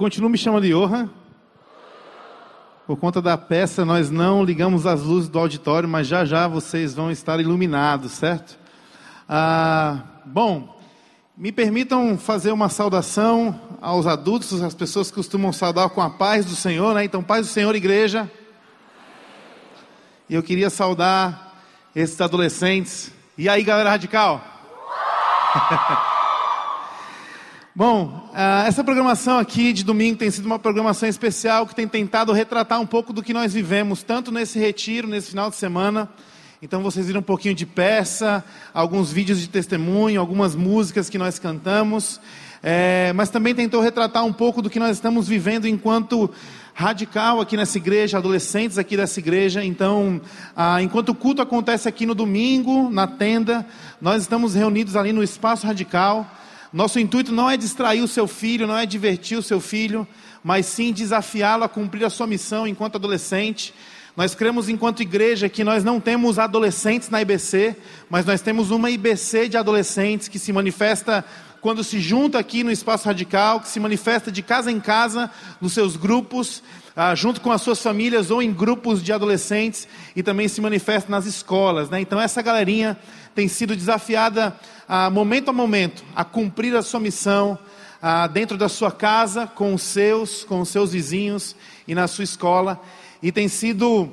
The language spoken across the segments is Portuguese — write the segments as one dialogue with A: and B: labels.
A: Continuo me chamando Johan. Por conta da peça, nós não ligamos as luzes do auditório, mas já já vocês vão estar iluminados, certo? Ah, bom, me permitam fazer uma saudação aos adultos, as pessoas que costumam saudar com a paz do Senhor, né? Então, paz do Senhor, igreja. E eu queria saudar esses adolescentes. E aí, galera radical? Bom, uh, essa programação aqui de domingo tem sido uma programação especial que tem tentado retratar um pouco do que nós vivemos, tanto nesse retiro, nesse final de semana. Então vocês viram um pouquinho de peça, alguns vídeos de testemunho, algumas músicas que nós cantamos, é, mas também tentou retratar um pouco do que nós estamos vivendo enquanto radical aqui nessa igreja, adolescentes aqui dessa igreja. Então, ah, enquanto o culto acontece aqui no domingo, na tenda, nós estamos reunidos ali no espaço radical. Nosso intuito não é distrair o seu filho, não é divertir o seu filho, mas sim desafiá-lo a cumprir a sua missão enquanto adolescente. Nós cremos, enquanto igreja, que nós não temos adolescentes na IBC, mas nós temos uma IBC de adolescentes que se manifesta quando se junta aqui no espaço radical, que se manifesta de casa em casa, nos seus grupos, ah, junto com as suas famílias ou em grupos de adolescentes, e também se manifesta nas escolas. Né? Então, essa galerinha tem sido desafiada a momento a momento, a cumprir a sua missão dentro da sua casa, com os seus, com os seus vizinhos e na sua escola. E tem sido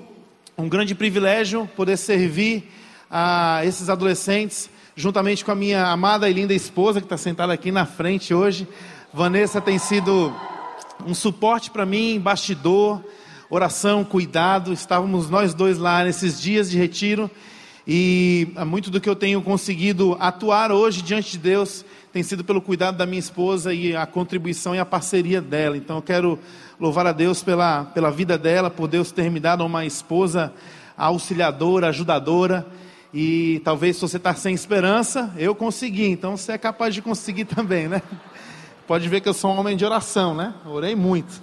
A: um grande privilégio poder servir a esses adolescentes, juntamente com a minha amada e linda esposa, que está sentada aqui na frente hoje. Vanessa tem sido um suporte para mim, bastidor, oração, cuidado. Estávamos nós dois lá nesses dias de retiro e muito do que eu tenho conseguido atuar hoje diante de Deus tem sido pelo cuidado da minha esposa e a contribuição e a parceria dela. Então eu quero louvar a Deus pela, pela vida dela, por Deus ter me dado uma esposa auxiliadora, ajudadora. E talvez se você está sem esperança, eu consegui. Então você é capaz de conseguir também, né? Pode ver que eu sou um homem de oração, né? Orei muito.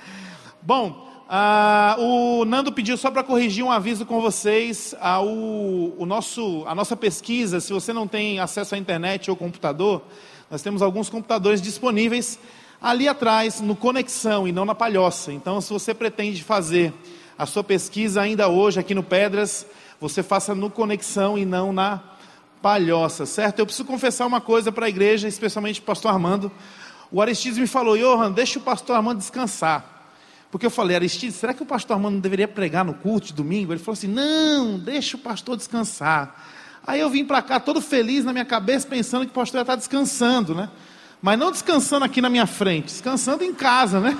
A: Bom, ah, o Nando pediu só para corrigir um aviso com vocês. Ah, o, o nosso, a nossa pesquisa, se você não tem acesso à internet ou computador, nós temos alguns computadores disponíveis ali atrás, no Conexão e não na Palhoça. Então, se você pretende fazer a sua pesquisa ainda hoje aqui no Pedras, você faça no Conexão e não na Palhoça, certo? Eu preciso confessar uma coisa para a igreja, especialmente para o pastor Armando. O Aristides me falou, Johan, deixa o pastor Armando descansar. Porque eu falei, Aristides, será que o pastor Armando não deveria pregar no culto de domingo? Ele falou assim: não, deixa o pastor descansar. Aí eu vim para cá todo feliz na minha cabeça, pensando que o pastor ia estar descansando, né? Mas não descansando aqui na minha frente, descansando em casa, né?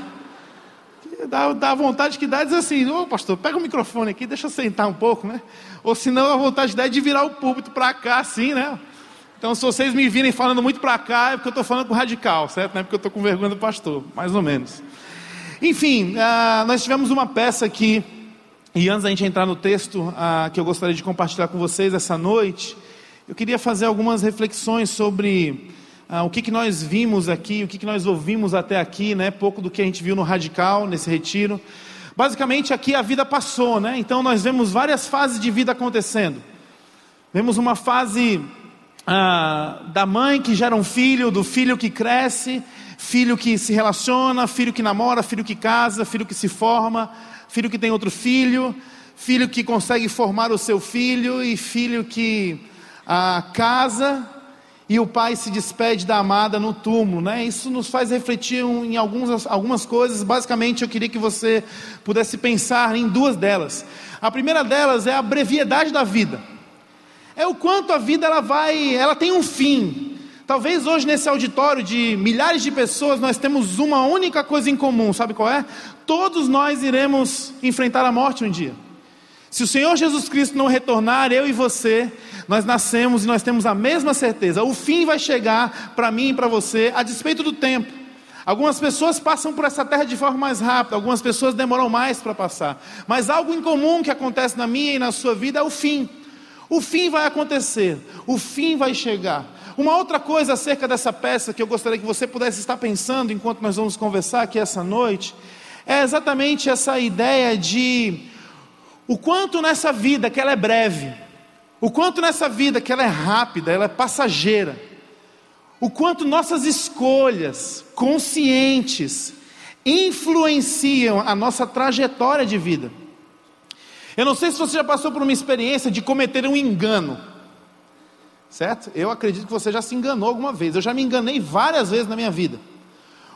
A: Dá, dá vontade que dá dizer assim, ô pastor, pega o microfone aqui, deixa eu sentar um pouco, né? Ou senão a vontade dá é de virar o púlpito para cá, assim, né? Então, se vocês me virem falando muito para cá, é porque eu estou falando com radical, certo? Não é porque eu estou com vergonha do pastor, mais ou menos. Enfim, uh, nós tivemos uma peça aqui, e antes da gente entrar no texto uh, que eu gostaria de compartilhar com vocês essa noite, eu queria fazer algumas reflexões sobre uh, o que, que nós vimos aqui, o que, que nós ouvimos até aqui, né? Pouco do que a gente viu no Radical, nesse retiro. Basicamente, aqui a vida passou, né? Então, nós vemos várias fases de vida acontecendo. Vemos uma fase da mãe que gera um filho, do filho que cresce, filho que se relaciona, filho que namora, filho que casa, filho que se forma, filho que tem outro filho, filho que consegue formar o seu filho e filho que ah, casa e o pai se despede da amada no túmulo, né? Isso nos faz refletir em algumas, algumas coisas. Basicamente, eu queria que você pudesse pensar em duas delas. A primeira delas é a brevidade da vida. É o quanto a vida ela vai, ela tem um fim. Talvez hoje nesse auditório de milhares de pessoas nós temos uma única coisa em comum, sabe qual é? Todos nós iremos enfrentar a morte um dia. Se o Senhor Jesus Cristo não retornar, eu e você, nós nascemos e nós temos a mesma certeza. O fim vai chegar para mim e para você, a despeito do tempo. Algumas pessoas passam por essa terra de forma mais rápida, algumas pessoas demoram mais para passar. Mas algo em comum que acontece na minha e na sua vida é o fim. O fim vai acontecer, o fim vai chegar. Uma outra coisa acerca dessa peça que eu gostaria que você pudesse estar pensando enquanto nós vamos conversar aqui essa noite, é exatamente essa ideia de o quanto nessa vida que ela é breve, o quanto nessa vida que ela é rápida, ela é passageira, o quanto nossas escolhas conscientes influenciam a nossa trajetória de vida. Eu não sei se você já passou por uma experiência de cometer um engano, certo? Eu acredito que você já se enganou alguma vez. Eu já me enganei várias vezes na minha vida.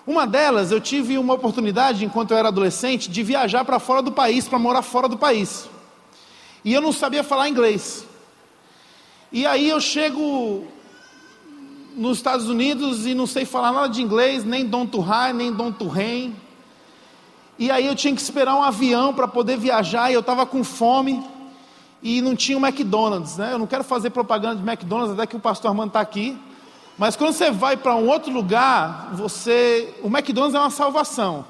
A: Uma delas, eu tive uma oportunidade, enquanto eu era adolescente, de viajar para fora do país, para morar fora do país. E eu não sabia falar inglês. E aí eu chego nos Estados Unidos e não sei falar nada de inglês, nem Don High, nem Don Rain. E aí eu tinha que esperar um avião para poder viajar e eu estava com fome e não tinha um McDonald's, né? Eu não quero fazer propaganda de McDonald's até que o pastor Armando está aqui. Mas quando você vai para um outro lugar, você, o McDonald's é uma salvação.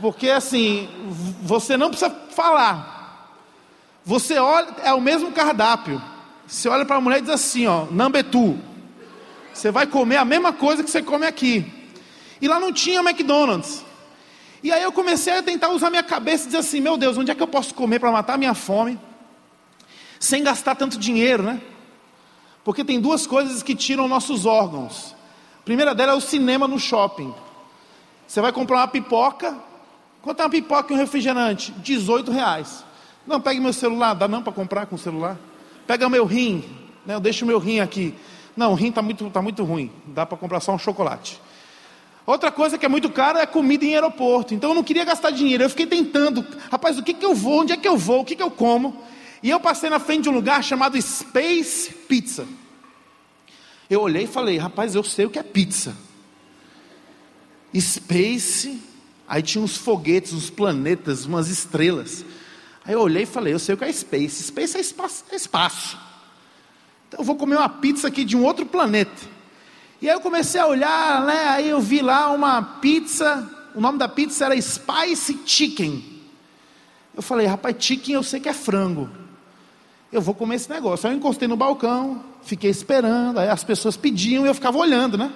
A: Porque assim, você não precisa falar. Você olha, é o mesmo cardápio. Você olha para a mulher e diz assim, ó, number two. Você vai comer a mesma coisa que você come aqui. E lá não tinha McDonald's. E aí eu comecei a tentar usar minha cabeça e dizer assim: meu Deus, onde é que eu posso comer para matar minha fome? Sem gastar tanto dinheiro, né? Porque tem duas coisas que tiram nossos órgãos. A primeira delas é o cinema no shopping. Você vai comprar uma pipoca. Quanto é uma pipoca e um refrigerante? 18 reais. Não, pegue meu celular. Dá não para comprar com o celular? Pega meu rim. Né? Eu deixo meu rim aqui. Não, o rim está muito, tá muito ruim, dá para comprar só um chocolate. Outra coisa que é muito cara é comida em aeroporto. Então eu não queria gastar dinheiro. Eu fiquei tentando, rapaz, o que, que eu vou? Onde é que eu vou? O que, que eu como? E eu passei na frente de um lugar chamado Space Pizza. Eu olhei e falei, rapaz, eu sei o que é pizza. Space, aí tinha uns foguetes, uns planetas, umas estrelas. Aí eu olhei e falei, eu sei o que é Space. Space é espaço. É espaço. Então eu vou comer uma pizza aqui de um outro planeta. E aí eu comecei a olhar, né? Aí eu vi lá uma pizza, o nome da pizza era Spicy Chicken. Eu falei, rapaz, chicken eu sei que é frango. Eu vou comer esse negócio. Aí eu encostei no balcão, fiquei esperando, aí as pessoas pediam e eu ficava olhando, né?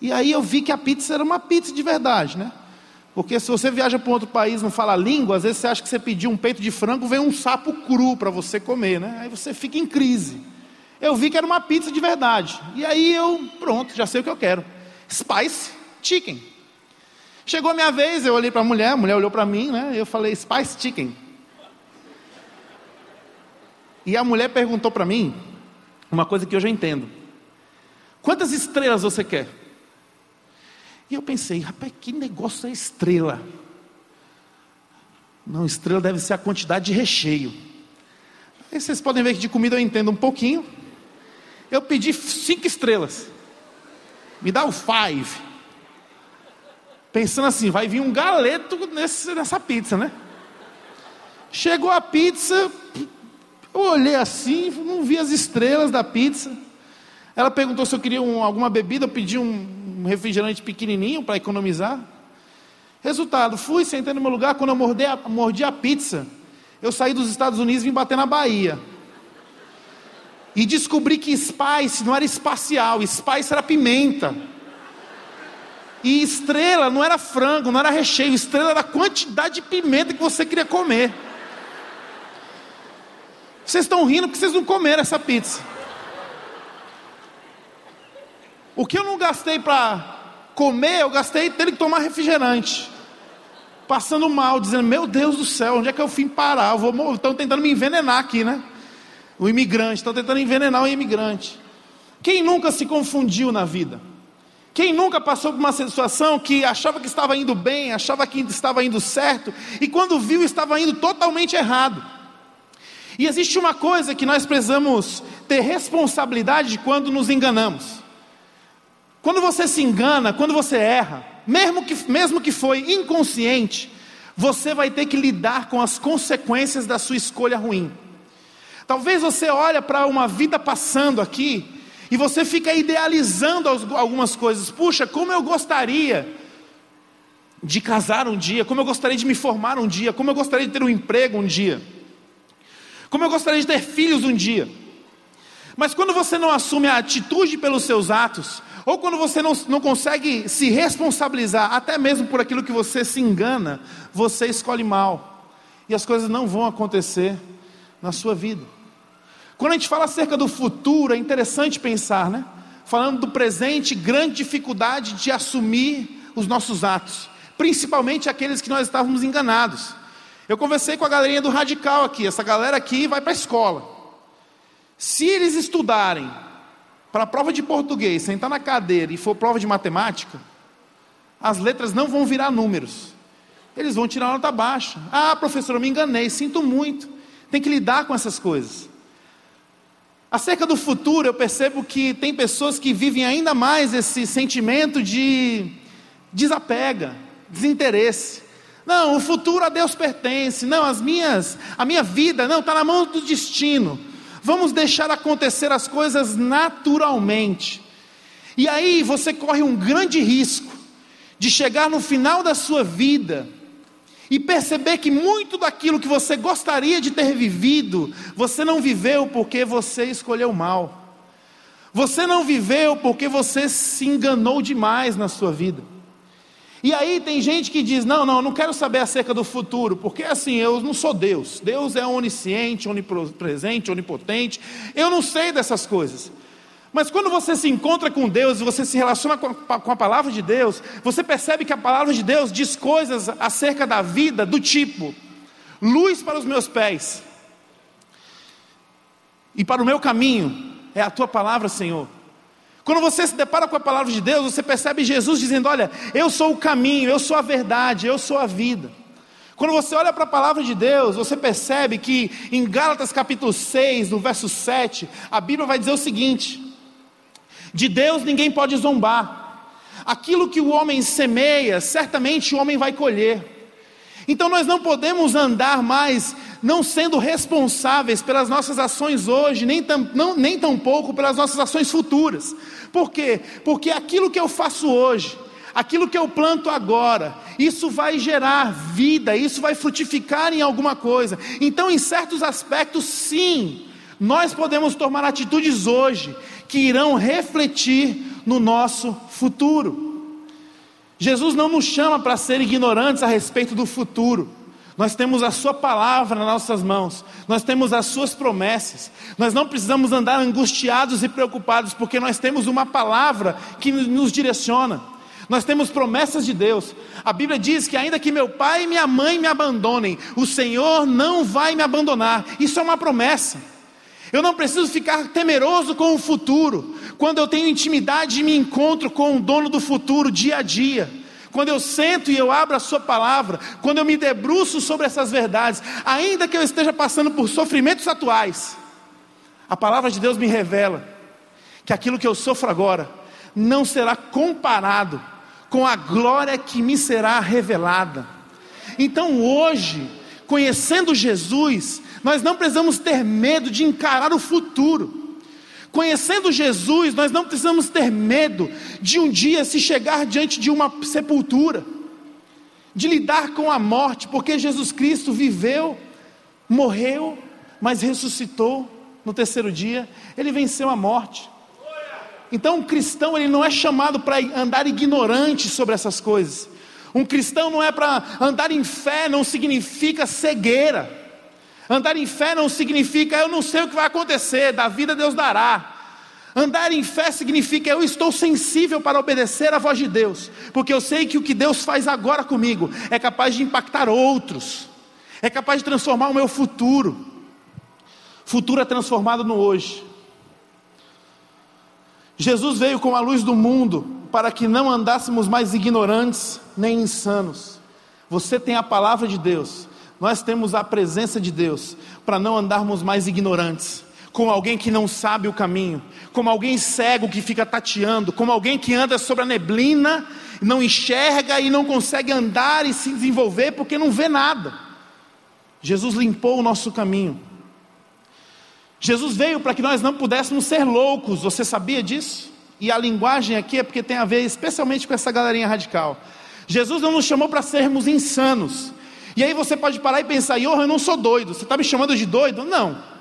A: E aí eu vi que a pizza era uma pizza de verdade, né? Porque se você viaja para outro país não fala língua, às vezes você acha que você pediu um peito de frango, vem um sapo cru para você comer, né? Aí você fica em crise. Eu vi que era uma pizza de verdade. E aí eu, pronto, já sei o que eu quero. Spice chicken. Chegou a minha vez, eu olhei para a mulher, a mulher olhou para mim, né? Eu falei spice chicken. E a mulher perguntou para mim uma coisa que eu já entendo. Quantas estrelas você quer? E eu pensei, rapaz, que negócio é estrela? Não, estrela deve ser a quantidade de recheio. Aí vocês podem ver que de comida eu entendo um pouquinho. Eu pedi cinco estrelas. Me dá o five. Pensando assim, vai vir um galeto nesse, nessa pizza, né? Chegou a pizza, eu olhei assim, não vi as estrelas da pizza. Ela perguntou se eu queria um, alguma bebida, eu pedi um, refrigerante pequenininho para economizar. Resultado, fui, sentei no meu lugar, quando eu mordi a, mordi a pizza, eu saí dos Estados Unidos e vim bater na Bahia. E descobri que spice não era espacial, spice era pimenta. E estrela não era frango, não era recheio, estrela era a quantidade de pimenta que você queria comer. Vocês estão rindo porque vocês não comeram essa pizza. O que eu não gastei para comer, eu gastei tendo que tomar refrigerante. Passando mal, dizendo: Meu Deus do céu, onde é que eu fui parar? Estão tentando me envenenar aqui, né? O imigrante, estão tentando envenenar o imigrante. Quem nunca se confundiu na vida? Quem nunca passou por uma situação que achava que estava indo bem, achava que estava indo certo, e quando viu estava indo totalmente errado? E existe uma coisa que nós precisamos ter responsabilidade quando nos enganamos. Quando você se engana, quando você erra, mesmo que, mesmo que foi inconsciente, você vai ter que lidar com as consequências da sua escolha ruim. Talvez você olhe para uma vida passando aqui e você fica idealizando algumas coisas. Puxa, como eu gostaria de casar um dia, como eu gostaria de me formar um dia, como eu gostaria de ter um emprego um dia, como eu gostaria de ter filhos um dia. Mas quando você não assume a atitude pelos seus atos, ou quando você não, não consegue se responsabilizar, até mesmo por aquilo que você se engana, você escolhe mal. E as coisas não vão acontecer na sua vida. Quando a gente fala acerca do futuro, é interessante pensar, né? falando do presente, grande dificuldade de assumir os nossos atos, principalmente aqueles que nós estávamos enganados. Eu conversei com a galerinha do Radical aqui, essa galera aqui vai para a escola. Se eles estudarem para a prova de português, sentar na cadeira e for prova de matemática, as letras não vão virar números. Eles vão tirar nota baixa. Ah, professor, eu me enganei, sinto muito. Tem que lidar com essas coisas. Acerca do futuro, eu percebo que tem pessoas que vivem ainda mais esse sentimento de desapega, desinteresse. Não, o futuro a Deus pertence. Não, as minhas, a minha vida, não, está na mão do destino. Vamos deixar acontecer as coisas naturalmente. E aí você corre um grande risco de chegar no final da sua vida e perceber que muito daquilo que você gostaria de ter vivido, você não viveu porque você escolheu mal. Você não viveu porque você se enganou demais na sua vida. E aí tem gente que diz: não, não, não quero saber acerca do futuro, porque assim, eu não sou Deus. Deus é onisciente, onipresente, onipotente. Eu não sei dessas coisas. Mas quando você se encontra com Deus você se relaciona com a, com a, palavra de Deus, você percebe que a palavra de Deus diz coisas acerca da vida do tipo: luz para os meus pés, e para o meu caminho é a tua palavra, Senhor. Quando você se depara com a palavra de Deus, você percebe Jesus dizendo: Olha, eu sou o caminho, eu sou a verdade, eu sou a vida. Quando você olha para a palavra de Deus, você percebe que em Gálatas capítulo 6, no verso 7, a Bíblia vai dizer o seguinte: De Deus ninguém pode zombar. Aquilo que o homem semeia, certamente o homem vai colher. Então nós não podemos andar mais não sendo responsáveis pelas nossas ações hoje, nem, tam, não, nem tampouco pelas nossas ações futuras. Por quê? Porque aquilo que eu faço hoje, aquilo que eu planto agora, isso vai gerar vida, isso vai frutificar em alguma coisa. Então, em certos aspectos, sim, nós podemos tomar atitudes hoje que irão refletir no nosso futuro. Jesus não nos chama para ser ignorantes a respeito do futuro. Nós temos a Sua palavra nas nossas mãos, nós temos as Suas promessas, nós não precisamos andar angustiados e preocupados, porque nós temos uma palavra que nos direciona, nós temos promessas de Deus. A Bíblia diz que, ainda que meu pai e minha mãe me abandonem, o Senhor não vai me abandonar, isso é uma promessa. Eu não preciso ficar temeroso com o futuro, quando eu tenho intimidade e me encontro com o dono do futuro dia a dia quando eu sento e eu abro a Sua palavra, quando eu me debruço sobre essas verdades, ainda que eu esteja passando por sofrimentos atuais, a palavra de Deus me revela que aquilo que eu sofro agora não será comparado com a glória que me será revelada. Então hoje, conhecendo Jesus, nós não precisamos ter medo de encarar o futuro. Conhecendo Jesus, nós não precisamos ter medo de um dia se chegar diante de uma sepultura, de lidar com a morte, porque Jesus Cristo viveu, morreu, mas ressuscitou no terceiro dia, ele venceu a morte. Então, um cristão ele não é chamado para andar ignorante sobre essas coisas. Um cristão não é para andar em fé, não significa cegueira. Andar em fé não significa eu não sei o que vai acontecer, da vida Deus dará. Andar em fé significa eu estou sensível para obedecer à voz de Deus, porque eu sei que o que Deus faz agora comigo é capaz de impactar outros, é capaz de transformar o meu futuro. Futuro é transformado no hoje. Jesus veio com a luz do mundo para que não andássemos mais ignorantes nem insanos. Você tem a palavra de Deus, nós temos a presença de Deus para não andarmos mais ignorantes, como alguém que não sabe o caminho, como alguém cego que fica tateando, como alguém que anda sobre a neblina, não enxerga e não consegue andar e se desenvolver porque não vê nada. Jesus limpou o nosso caminho. Jesus veio para que nós não pudéssemos ser loucos, você sabia disso? E a linguagem aqui é porque tem a ver especialmente com essa galerinha radical. Jesus não nos chamou para sermos insanos, e aí você pode parar e pensar, eu não sou doido, você está me chamando de doido? Não.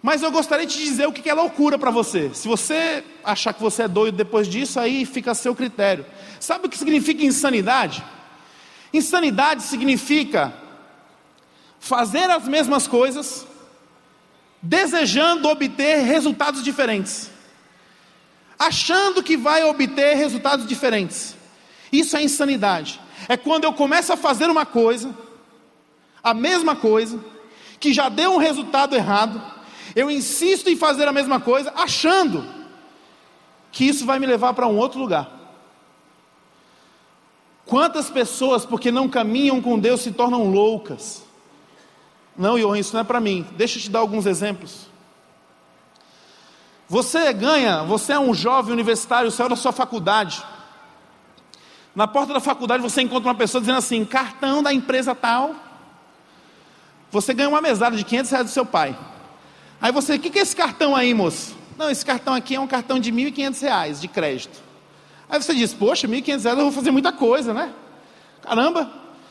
A: Mas eu gostaria de dizer o que é loucura para você. Se você achar que você é doido depois disso, aí fica a seu critério. Sabe o que significa insanidade? Insanidade significa fazer as mesmas coisas, desejando obter resultados diferentes. achando que vai obter resultados diferentes. Isso é insanidade. É quando eu começo a fazer uma coisa, a mesma coisa, que já deu um resultado errado, eu insisto em fazer a mesma coisa, achando que isso vai me levar para um outro lugar. Quantas pessoas, porque não caminham com Deus, se tornam loucas? Não, Johan, isso não é para mim. Deixa eu te dar alguns exemplos. Você ganha, você é um jovem universitário, saiu da sua faculdade. Na porta da faculdade você encontra uma pessoa dizendo assim: cartão da empresa tal. Você ganha uma mesada de 500 reais do seu pai. Aí você, o que, que é esse cartão aí, moço? Não, esse cartão aqui é um cartão de 1.500 reais de crédito. Aí você diz: poxa, 1.500 reais eu vou fazer muita coisa, né? Caramba,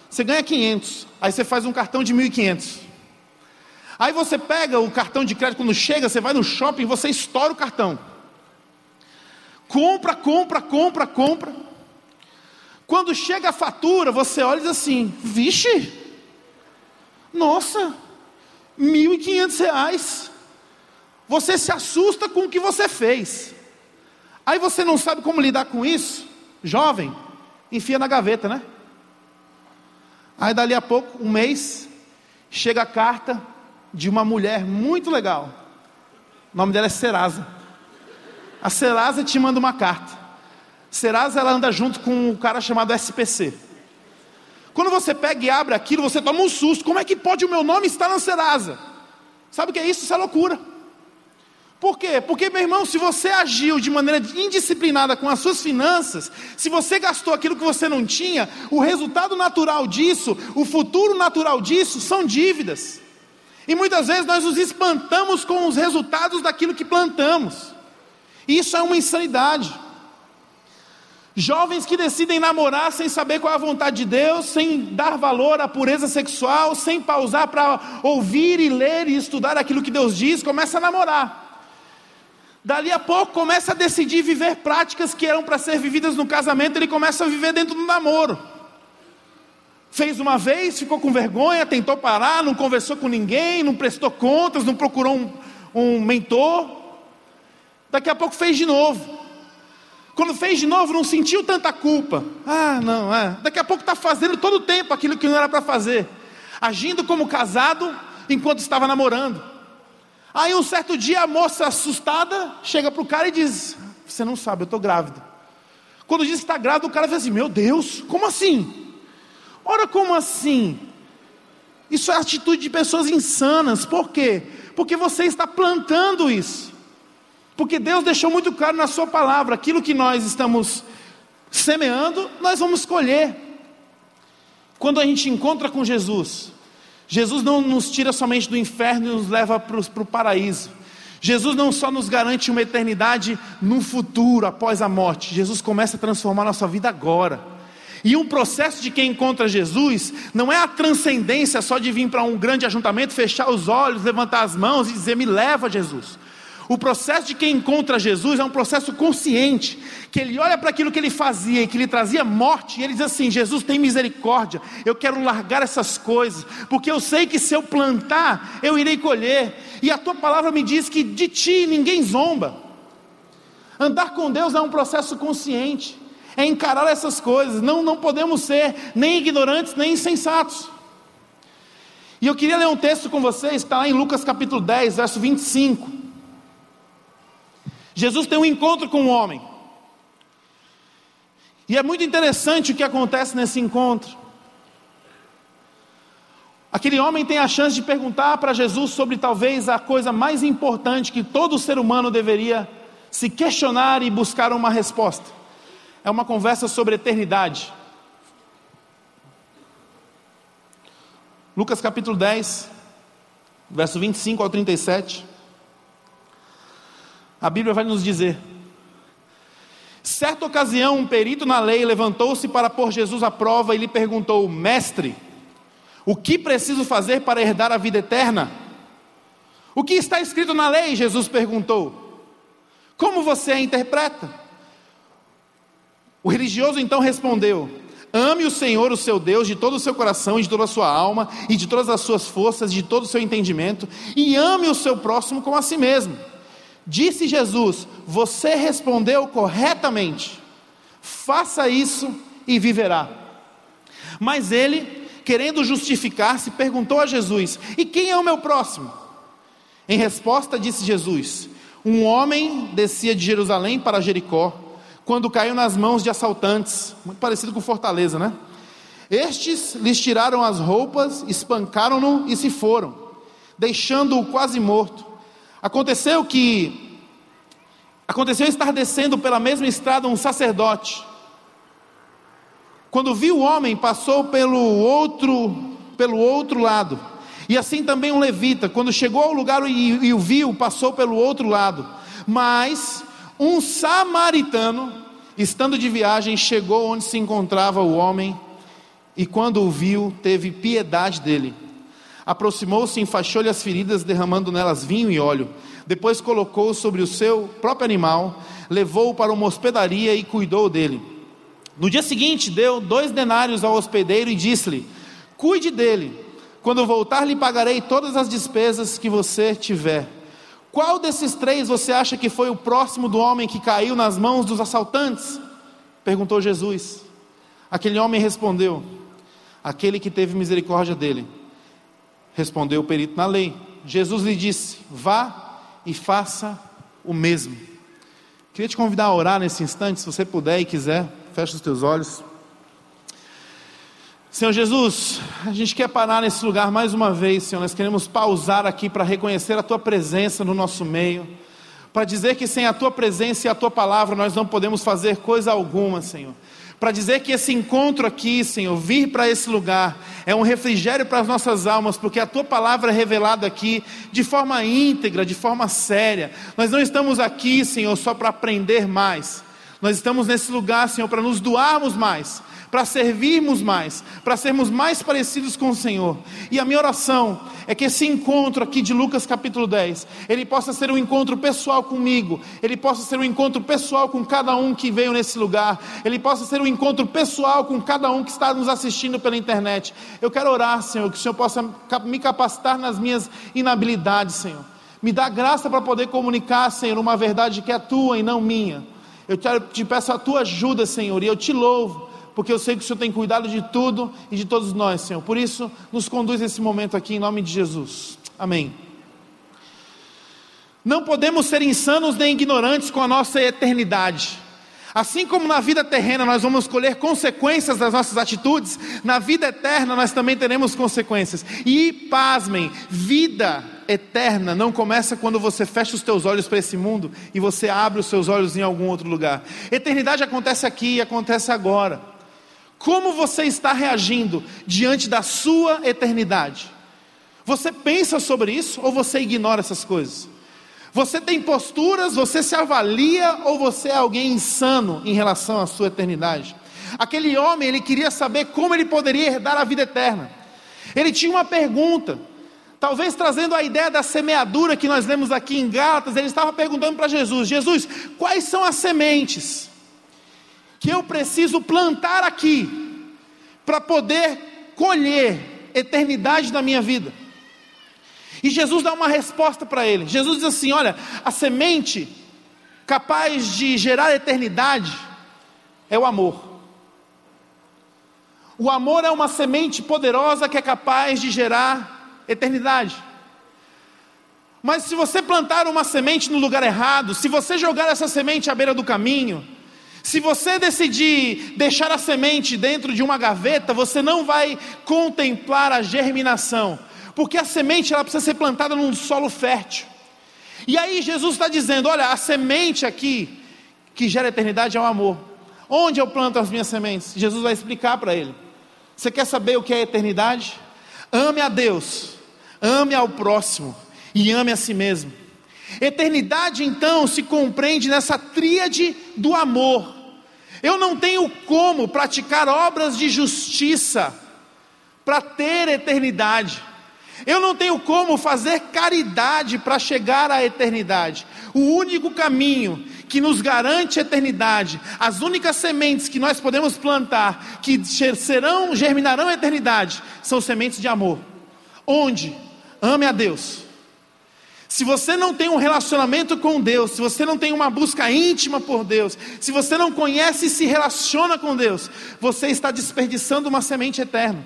A: você ganha 500. Aí você faz um cartão de 1.500. Aí você pega o cartão de crédito, quando chega, você vai no shopping, você estoura o cartão. Compra, compra, compra, compra. Quando chega a fatura, você olha e diz assim: vixe, nossa, mil e quinhentos reais. Você se assusta com o que você fez. Aí você não sabe como lidar com isso, jovem, enfia na gaveta, né? Aí dali a pouco, um mês, chega a carta de uma mulher muito legal. O nome dela é Serasa. A Serasa te manda uma carta. Serasa ela anda junto com um cara chamado SPC. Quando você pega e abre aquilo, você toma um susto. Como é que pode o meu nome estar na Serasa? Sabe o que é isso? Isso é loucura. Por quê? Porque, meu irmão, se você agiu de maneira indisciplinada com as suas finanças, se você gastou aquilo que você não tinha, o resultado natural disso, o futuro natural disso, são dívidas. E muitas vezes nós nos espantamos com os resultados daquilo que plantamos. Isso é uma insanidade. Jovens que decidem namorar sem saber qual é a vontade de Deus, sem dar valor à pureza sexual, sem pausar para ouvir e ler e estudar aquilo que Deus diz, começa a namorar. Dali a pouco começa a decidir viver práticas que eram para ser vividas no casamento, ele começa a viver dentro do namoro. Fez uma vez, ficou com vergonha, tentou parar, não conversou com ninguém, não prestou contas, não procurou um, um mentor. Daqui a pouco fez de novo. Quando fez de novo, não sentiu tanta culpa. Ah, não, é. Daqui a pouco está fazendo todo o tempo aquilo que não era para fazer. Agindo como casado enquanto estava namorando. Aí um certo dia a moça assustada chega para o cara e diz: Você não sabe, eu estou grávida. Quando diz que está grávida, o cara fala assim: Meu Deus, como assim? Ora, como assim? Isso é atitude de pessoas insanas. Por quê? Porque você está plantando isso. Porque Deus deixou muito claro na Sua palavra: aquilo que nós estamos semeando, nós vamos colher. Quando a gente encontra com Jesus, Jesus não nos tira somente do inferno e nos leva para o paraíso. Jesus não só nos garante uma eternidade no futuro, após a morte. Jesus começa a transformar nossa vida agora. E um processo de quem encontra Jesus não é a transcendência só de vir para um grande ajuntamento, fechar os olhos, levantar as mãos e dizer: Me leva, Jesus. O processo de quem encontra Jesus é um processo consciente, que ele olha para aquilo que ele fazia e que lhe trazia morte, e ele diz assim: Jesus tem misericórdia, eu quero largar essas coisas, porque eu sei que se eu plantar, eu irei colher, e a tua palavra me diz que de ti ninguém zomba. Andar com Deus é um processo consciente é encarar essas coisas. Não, não podemos ser nem ignorantes, nem insensatos. E eu queria ler um texto com vocês, está lá em Lucas capítulo 10, verso 25. Jesus tem um encontro com um homem. E é muito interessante o que acontece nesse encontro. Aquele homem tem a chance de perguntar para Jesus sobre talvez a coisa mais importante que todo ser humano deveria se questionar e buscar uma resposta é uma conversa sobre eternidade. Lucas capítulo 10, verso 25 ao 37. A Bíblia vai nos dizer: Certa ocasião, um perito na lei levantou-se para pôr Jesus à prova e lhe perguntou: Mestre, o que preciso fazer para herdar a vida eterna? O que está escrito na lei? Jesus perguntou. Como você a interpreta? O religioso então respondeu: Ame o Senhor, o seu Deus, de todo o seu coração, e de toda a sua alma, e de todas as suas forças, de todo o seu entendimento, e ame o seu próximo como a si mesmo. Disse Jesus: Você respondeu corretamente. Faça isso e viverá. Mas ele, querendo justificar-se, perguntou a Jesus: E quem é o meu próximo? Em resposta, disse Jesus: Um homem descia de Jerusalém para Jericó, quando caiu nas mãos de assaltantes, muito parecido com Fortaleza, né? Estes lhes tiraram as roupas, espancaram-no e se foram, deixando-o quase morto. Aconteceu que aconteceu estar descendo pela mesma estrada um sacerdote. Quando viu o homem, passou pelo outro pelo outro lado. E assim também um levita, quando chegou ao lugar e, e o viu, passou pelo outro lado. Mas um samaritano, estando de viagem, chegou onde se encontrava o homem e quando o viu, teve piedade dele. Aproximou-se, enfaixou-lhe as feridas, derramando nelas vinho e óleo. Depois colocou sobre o seu próprio animal, levou-o para uma hospedaria e cuidou dele. No dia seguinte, deu dois denários ao hospedeiro e disse-lhe: Cuide dele. Quando voltar, lhe pagarei todas as despesas que você tiver. Qual desses três você acha que foi o próximo do homem que caiu nas mãos dos assaltantes? Perguntou Jesus. Aquele homem respondeu: Aquele que teve misericórdia dele. Respondeu o perito na lei. Jesus lhe disse: Vá e faça o mesmo. Queria te convidar a orar nesse instante, se você puder e quiser, feche os teus olhos. Senhor Jesus, a gente quer parar nesse lugar mais uma vez, Senhor. Nós queremos pausar aqui para reconhecer a Tua presença no nosso meio, para dizer que sem a Tua presença e a Tua palavra nós não podemos fazer coisa alguma, Senhor para dizer que esse encontro aqui, Senhor, vir para esse lugar, é um refrigério para as nossas almas, porque a tua palavra é revelada aqui de forma íntegra, de forma séria. Nós não estamos aqui, Senhor, só para aprender mais, nós estamos nesse lugar, Senhor, para nos doarmos mais, para servirmos mais, para sermos mais parecidos com o Senhor. E a minha oração é que esse encontro aqui de Lucas capítulo 10, ele possa ser um encontro pessoal comigo, ele possa ser um encontro pessoal com cada um que veio nesse lugar, ele possa ser um encontro pessoal com cada um que está nos assistindo pela internet. Eu quero orar, Senhor, que o Senhor possa me capacitar nas minhas inabilidades, Senhor. Me dá graça para poder comunicar, Senhor, uma verdade que é tua e não minha. Eu te peço a tua ajuda, Senhor, e eu te louvo porque eu sei que o Senhor tem cuidado de tudo e de todos nós, Senhor. Por isso, nos conduz esse momento aqui em nome de Jesus. Amém. Não podemos ser insanos nem ignorantes com a nossa eternidade. Assim como na vida terrena nós vamos colher consequências das nossas atitudes, na vida eterna nós também teremos consequências. E pasmem, vida eterna não começa quando você fecha os teus olhos para esse mundo e você abre os seus olhos em algum outro lugar. Eternidade acontece aqui e acontece agora. Como você está reagindo diante da sua eternidade? Você pensa sobre isso ou você ignora essas coisas? Você tem posturas, você se avalia ou você é alguém insano em relação à sua eternidade? Aquele homem, ele queria saber como ele poderia herdar a vida eterna. Ele tinha uma pergunta, talvez trazendo a ideia da semeadura que nós lemos aqui em Gálatas, ele estava perguntando para Jesus: Jesus, quais são as sementes? Que eu preciso plantar aqui para poder colher eternidade na minha vida. E Jesus dá uma resposta para ele. Jesus diz assim: Olha, a semente capaz de gerar eternidade é o amor. O amor é uma semente poderosa que é capaz de gerar eternidade. Mas se você plantar uma semente no lugar errado, se você jogar essa semente à beira do caminho, se você decidir deixar a semente dentro de uma gaveta, você não vai contemplar a germinação, porque a semente ela precisa ser plantada num solo fértil. E aí Jesus está dizendo: olha, a semente aqui que gera eternidade é o amor. Onde eu planto as minhas sementes? Jesus vai explicar para ele. Você quer saber o que é eternidade? Ame a Deus, ame ao próximo e ame a si mesmo. Eternidade então se compreende nessa tríade do amor. Eu não tenho como praticar obras de justiça para ter eternidade. Eu não tenho como fazer caridade para chegar à eternidade. O único caminho que nos garante eternidade, as únicas sementes que nós podemos plantar, que serão, germinarão a eternidade, são sementes de amor. Onde? Ame a Deus Se você não tem um relacionamento com Deus, se você não tem uma busca íntima por Deus, se você não conhece e se relaciona com Deus, você está desperdiçando uma semente eterna.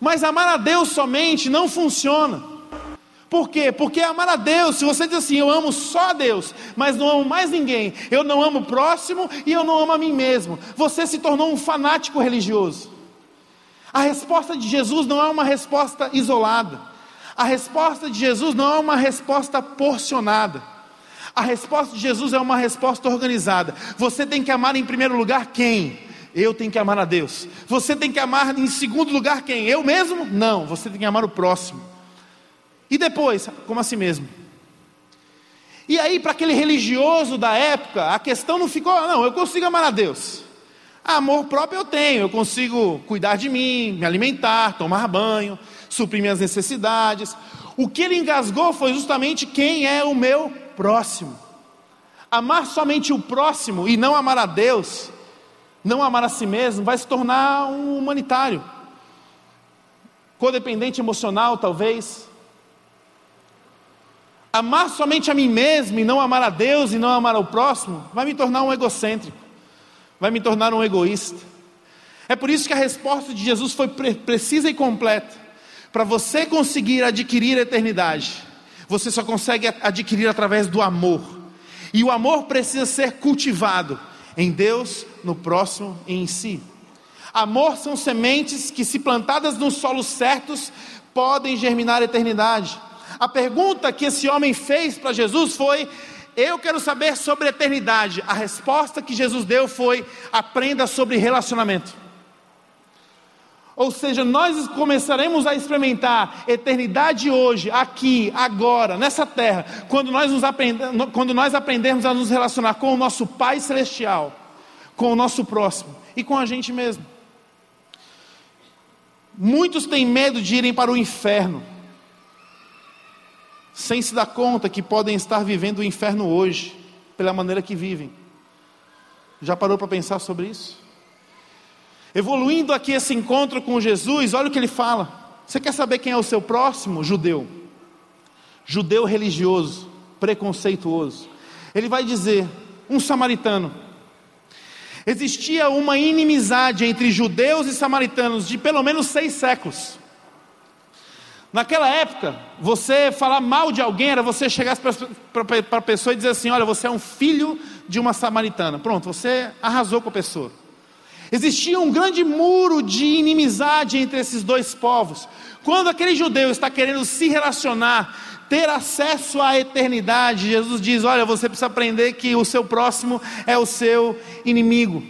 A: Mas amar a Deus somente não funciona. Por quê? Porque amar a Deus, se você diz assim, eu amo só a Deus, mas não amo mais ninguém, eu não amo o próximo e eu não amo a mim mesmo, você se tornou um fanático religioso. A resposta de Jesus não é uma resposta isolada. A resposta de Jesus não é uma resposta porcionada. A resposta de Jesus é uma resposta organizada. Você tem que amar em primeiro lugar quem? Eu tenho que amar a Deus. Você tem que amar em segundo lugar quem? Eu mesmo? Não, você tem que amar o próximo. E depois, como assim mesmo? E aí, para aquele religioso da época, a questão não ficou, não, eu consigo amar a Deus. Amor próprio eu tenho, eu consigo cuidar de mim, me alimentar, tomar banho, suprir minhas necessidades. O que ele engasgou foi justamente quem é o meu próximo. Amar somente o próximo e não amar a Deus não amar a si mesmo, vai se tornar um humanitário, codependente emocional, talvez. Amar somente a mim mesmo e não amar a Deus e não amar ao próximo, vai me tornar um egocêntrico, vai me tornar um egoísta. É por isso que a resposta de Jesus foi precisa e completa. Para você conseguir adquirir a eternidade, você só consegue adquirir através do amor. E o amor precisa ser cultivado em Deus, no próximo e em si. Amor são sementes que, se plantadas nos solos certos, podem germinar a eternidade. A pergunta que esse homem fez para Jesus foi: Eu quero saber sobre a eternidade. A resposta que Jesus deu foi: Aprenda sobre relacionamento. Ou seja, nós começaremos a experimentar eternidade hoje, aqui, agora, nessa terra, quando nós, nos aprendemos, quando nós aprendermos a nos relacionar com o nosso Pai Celestial, com o nosso próximo e com a gente mesmo. Muitos têm medo de irem para o inferno, sem se dar conta que podem estar vivendo o inferno hoje, pela maneira que vivem. Já parou para pensar sobre isso? Evoluindo aqui esse encontro com Jesus, olha o que ele fala. Você quer saber quem é o seu próximo? Judeu. Judeu religioso, preconceituoso. Ele vai dizer: um samaritano. Existia uma inimizade entre judeus e samaritanos de pelo menos seis séculos. Naquela época, você falar mal de alguém era você chegar para a pessoa e dizer assim: Olha, você é um filho de uma samaritana. Pronto, você arrasou com a pessoa. Existia um grande muro de inimizade entre esses dois povos. Quando aquele judeu está querendo se relacionar, ter acesso à eternidade, Jesus diz: Olha, você precisa aprender que o seu próximo é o seu inimigo.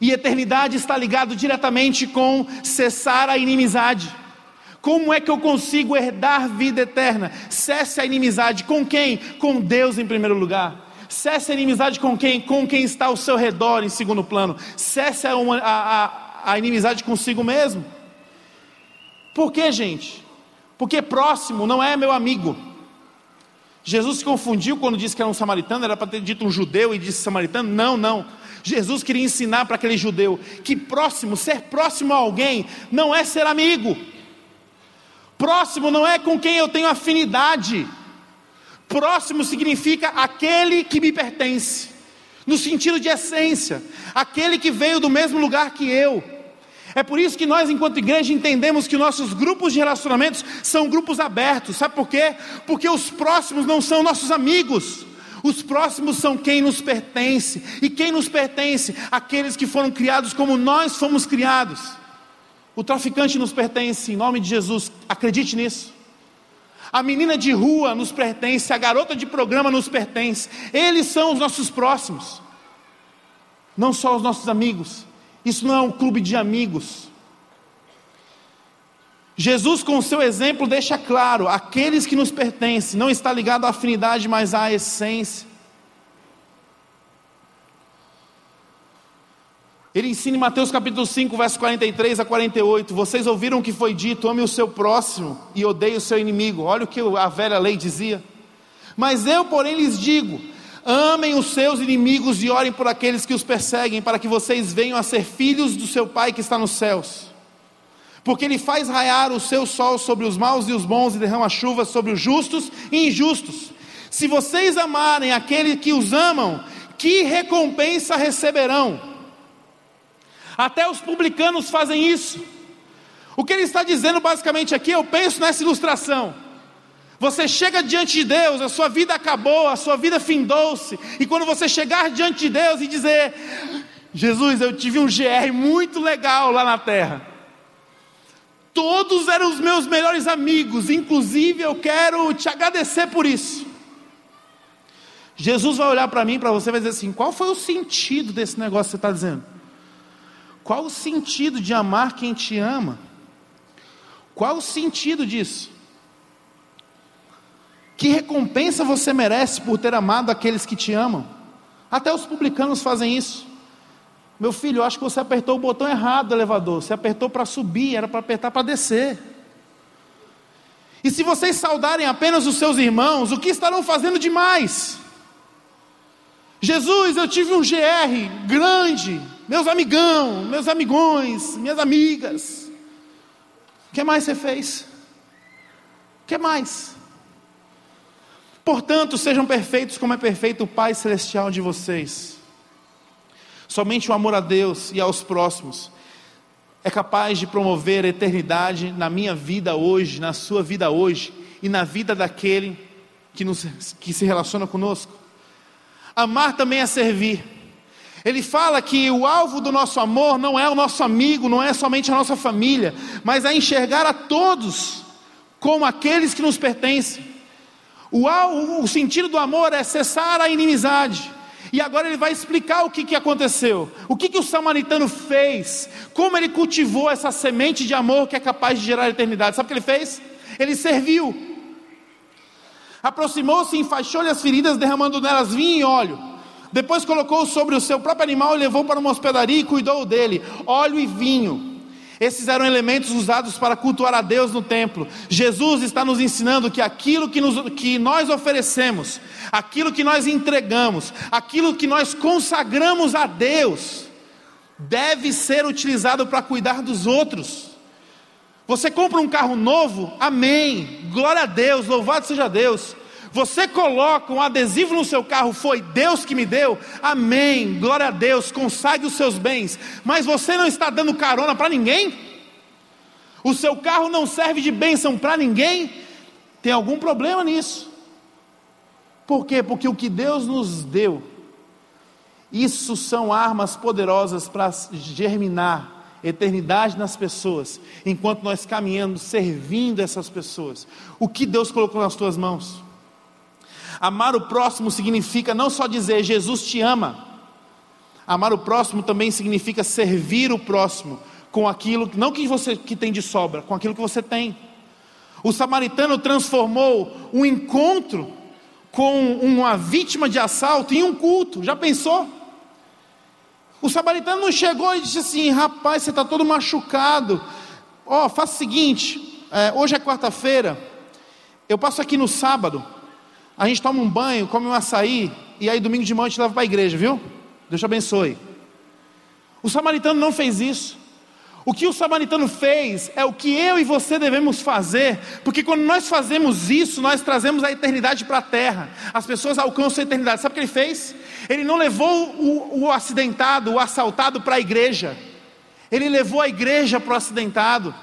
A: E eternidade está ligado diretamente com cessar a inimizade. Como é que eu consigo herdar vida eterna? Cesse a inimizade com quem? Com Deus em primeiro lugar. Cesse a inimizade com quem? Com quem está ao seu redor em segundo plano. Cesse a, a, a, a inimizade consigo mesmo. Por que, gente? Porque próximo não é meu amigo. Jesus se confundiu quando disse que era um samaritano, era para ter dito um judeu e disse samaritano. Não, não. Jesus queria ensinar para aquele judeu que próximo, ser próximo a alguém, não é ser amigo. Próximo não é com quem eu tenho afinidade. Próximo significa aquele que me pertence, no sentido de essência, aquele que veio do mesmo lugar que eu. É por isso que nós, enquanto igreja, entendemos que nossos grupos de relacionamentos são grupos abertos. Sabe por quê? Porque os próximos não são nossos amigos. Os próximos são quem nos pertence. E quem nos pertence? Aqueles que foram criados como nós fomos criados. O traficante nos pertence, em nome de Jesus. Acredite nisso. A menina de rua nos pertence, a garota de programa nos pertence. Eles são os nossos próximos, não só os nossos amigos. Isso não é um clube de amigos. Jesus, com o seu exemplo, deixa claro: aqueles que nos pertencem não está ligado à afinidade, mas à essência. Ele ensina em Mateus capítulo 5, verso 43 a 48. Vocês ouviram o que foi dito: ame o seu próximo e odeie o seu inimigo. Olha o que a velha lei dizia. Mas eu, porém, lhes digo: amem os seus inimigos e orem por aqueles que os perseguem, para que vocês venham a ser filhos do seu Pai que está nos céus. porque Ele faz raiar o seu sol sobre os maus e os bons e derrama chuva sobre os justos e injustos. Se vocês amarem aquele que os amam, que recompensa receberão? Até os publicanos fazem isso. O que ele está dizendo basicamente aqui, eu penso nessa ilustração. Você chega diante de Deus, a sua vida acabou, a sua vida findou-se, e quando você chegar diante de Deus e dizer: Jesus, eu tive um GR muito legal lá na terra. Todos eram os meus melhores amigos, inclusive eu quero te agradecer por isso. Jesus vai olhar para mim, para você, vai dizer assim: qual foi o sentido desse negócio que você está dizendo? Qual o sentido de amar quem te ama? Qual o sentido disso? Que recompensa você merece por ter amado aqueles que te amam? Até os publicanos fazem isso. Meu filho, eu acho que você apertou o botão errado do elevador. Você apertou para subir, era para apertar para descer. E se vocês saudarem apenas os seus irmãos, o que estarão fazendo demais? Jesus, eu tive um GR grande, meus amigão, meus amigões, minhas amigas. O que mais você fez? O que mais? Portanto, sejam perfeitos como é perfeito o Pai Celestial de vocês. Somente o amor a Deus e aos próximos é capaz de promover a eternidade na minha vida hoje, na sua vida hoje e na vida daquele que, nos, que se relaciona conosco. Amar também é servir. Ele fala que o alvo do nosso amor não é o nosso amigo, não é somente a nossa família, mas é enxergar a todos como aqueles que nos pertencem. O, o sentido do amor é cessar a inimizade. E agora ele vai explicar o que, que aconteceu, o que, que o samaritano fez, como ele cultivou essa semente de amor que é capaz de gerar eternidade. Sabe o que ele fez? Ele serviu, aproximou-se, enfaixou-lhe as feridas, derramando nelas vinho e óleo. Depois colocou sobre o seu próprio animal e levou para uma hospedaria e cuidou dele, óleo e vinho. Esses eram elementos usados para cultuar a Deus no templo. Jesus está nos ensinando que aquilo que, nos, que nós oferecemos, aquilo que nós entregamos, aquilo que nós consagramos a Deus, deve ser utilizado para cuidar dos outros. Você compra um carro novo, amém, glória a Deus, louvado seja Deus. Você coloca um adesivo no seu carro, foi Deus que me deu, amém, glória a Deus, consagre os seus bens, mas você não está dando carona para ninguém? O seu carro não serve de bênção para ninguém? Tem algum problema nisso? Por quê? Porque o que Deus nos deu, isso são armas poderosas para germinar eternidade nas pessoas, enquanto nós caminhamos servindo essas pessoas. O que Deus colocou nas tuas mãos? Amar o próximo significa não só dizer Jesus te ama, amar o próximo também significa servir o próximo com aquilo, não que você que tem de sobra, com aquilo que você tem. O samaritano transformou um encontro com uma vítima de assalto em um culto, já pensou? O samaritano não chegou e disse assim: rapaz, você está todo machucado. Ó, oh, faça o seguinte: é, hoje é quarta-feira, eu passo aqui no sábado, a gente toma um banho, come um açaí, e aí domingo de manhã gente leva para a igreja, viu? Deus te abençoe. O samaritano não fez isso. O que o samaritano fez é o que eu e você devemos fazer, porque quando nós fazemos isso, nós trazemos a eternidade para a terra. As pessoas alcançam a eternidade. Sabe o que ele fez? Ele não levou o, o acidentado, o assaltado para a igreja. Ele levou a igreja para o acidentado.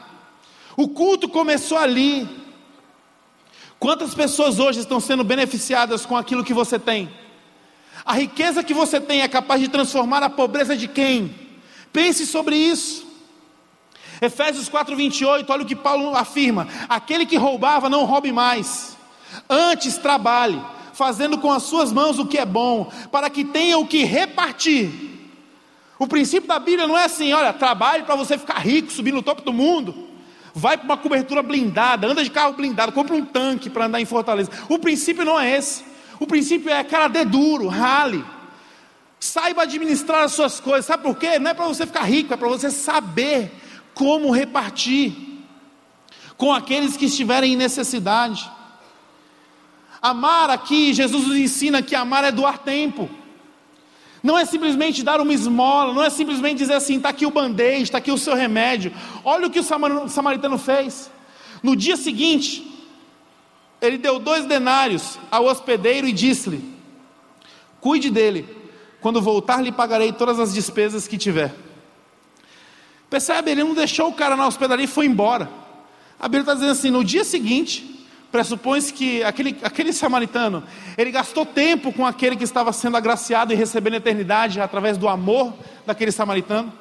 A: O culto começou ali. Quantas pessoas hoje estão sendo beneficiadas com aquilo que você tem? A riqueza que você tem é capaz de transformar a pobreza de quem? Pense sobre isso. Efésios 4:28, olha o que Paulo afirma: aquele que roubava não roube mais, antes trabalhe, fazendo com as suas mãos o que é bom, para que tenha o que repartir. O princípio da Bíblia não é assim, olha, trabalhe para você ficar rico, subir no topo do mundo vai para uma cobertura blindada, anda de carro blindado, compra um tanque para andar em Fortaleza. O princípio não é esse. O princípio é, cara, dê duro, rale. Saiba administrar as suas coisas. Sabe por quê? Não é para você ficar rico, é para você saber como repartir com aqueles que estiverem em necessidade. Amar aqui, Jesus nos ensina que amar é doar tempo. Não é simplesmente dar uma esmola, não é simplesmente dizer assim: está aqui o band-aid, está aqui o seu remédio. Olha o que o samaritano fez. No dia seguinte, ele deu dois denários ao hospedeiro e disse-lhe: Cuide dele, quando voltar lhe pagarei todas as despesas que tiver. Percebe? Ele não deixou o cara na hospedaria e foi embora. A Bíblia está dizendo assim: no dia seguinte, pressupõe-se que aquele, aquele samaritano, ele gastou tempo com aquele que estava sendo agraciado e recebendo a eternidade através do amor daquele samaritano.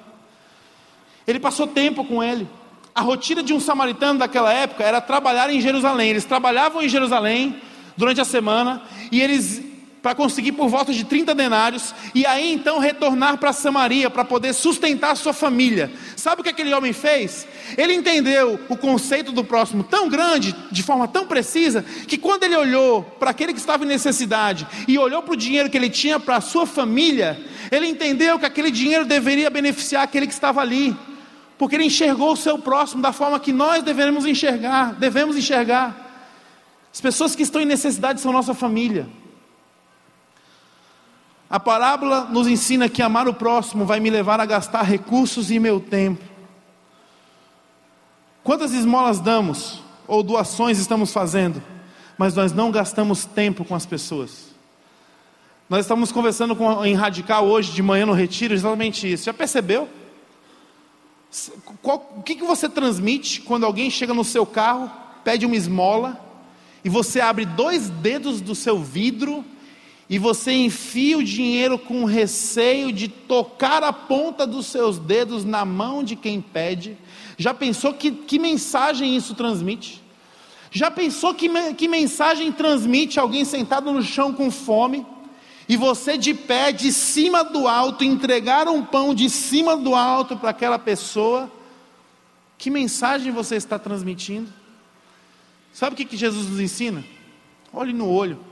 A: Ele passou tempo com ele. A rotina de um samaritano daquela época era trabalhar em Jerusalém. Eles trabalhavam em Jerusalém durante a semana e eles para conseguir por volta de 30 denários, e aí então retornar para Samaria para poder sustentar sua família. Sabe o que aquele homem fez? Ele entendeu o conceito do próximo tão grande, de forma tão precisa, que quando ele olhou para aquele que estava em necessidade e olhou para o dinheiro que ele tinha para a sua família, ele entendeu que aquele dinheiro deveria beneficiar aquele que estava ali, porque ele enxergou o seu próximo da forma que nós devemos enxergar, devemos enxergar. As pessoas que estão em necessidade são nossa família. A parábola nos ensina que amar o próximo vai me levar a gastar recursos e meu tempo. Quantas esmolas damos ou doações estamos fazendo, mas nós não gastamos tempo com as pessoas? Nós estamos conversando com, em Radical hoje de manhã no retiro, exatamente isso. Já percebeu? Qual, o que, que você transmite quando alguém chega no seu carro, pede uma esmola, e você abre dois dedos do seu vidro e você enfia o dinheiro com receio de tocar a ponta dos seus dedos na mão de quem pede, já pensou que, que mensagem isso transmite? Já pensou que, que mensagem transmite alguém sentado no chão com fome? E você de pé, de cima do alto, entregar um pão de cima do alto para aquela pessoa? Que mensagem você está transmitindo? Sabe o que, que Jesus nos ensina? Olhe no olho.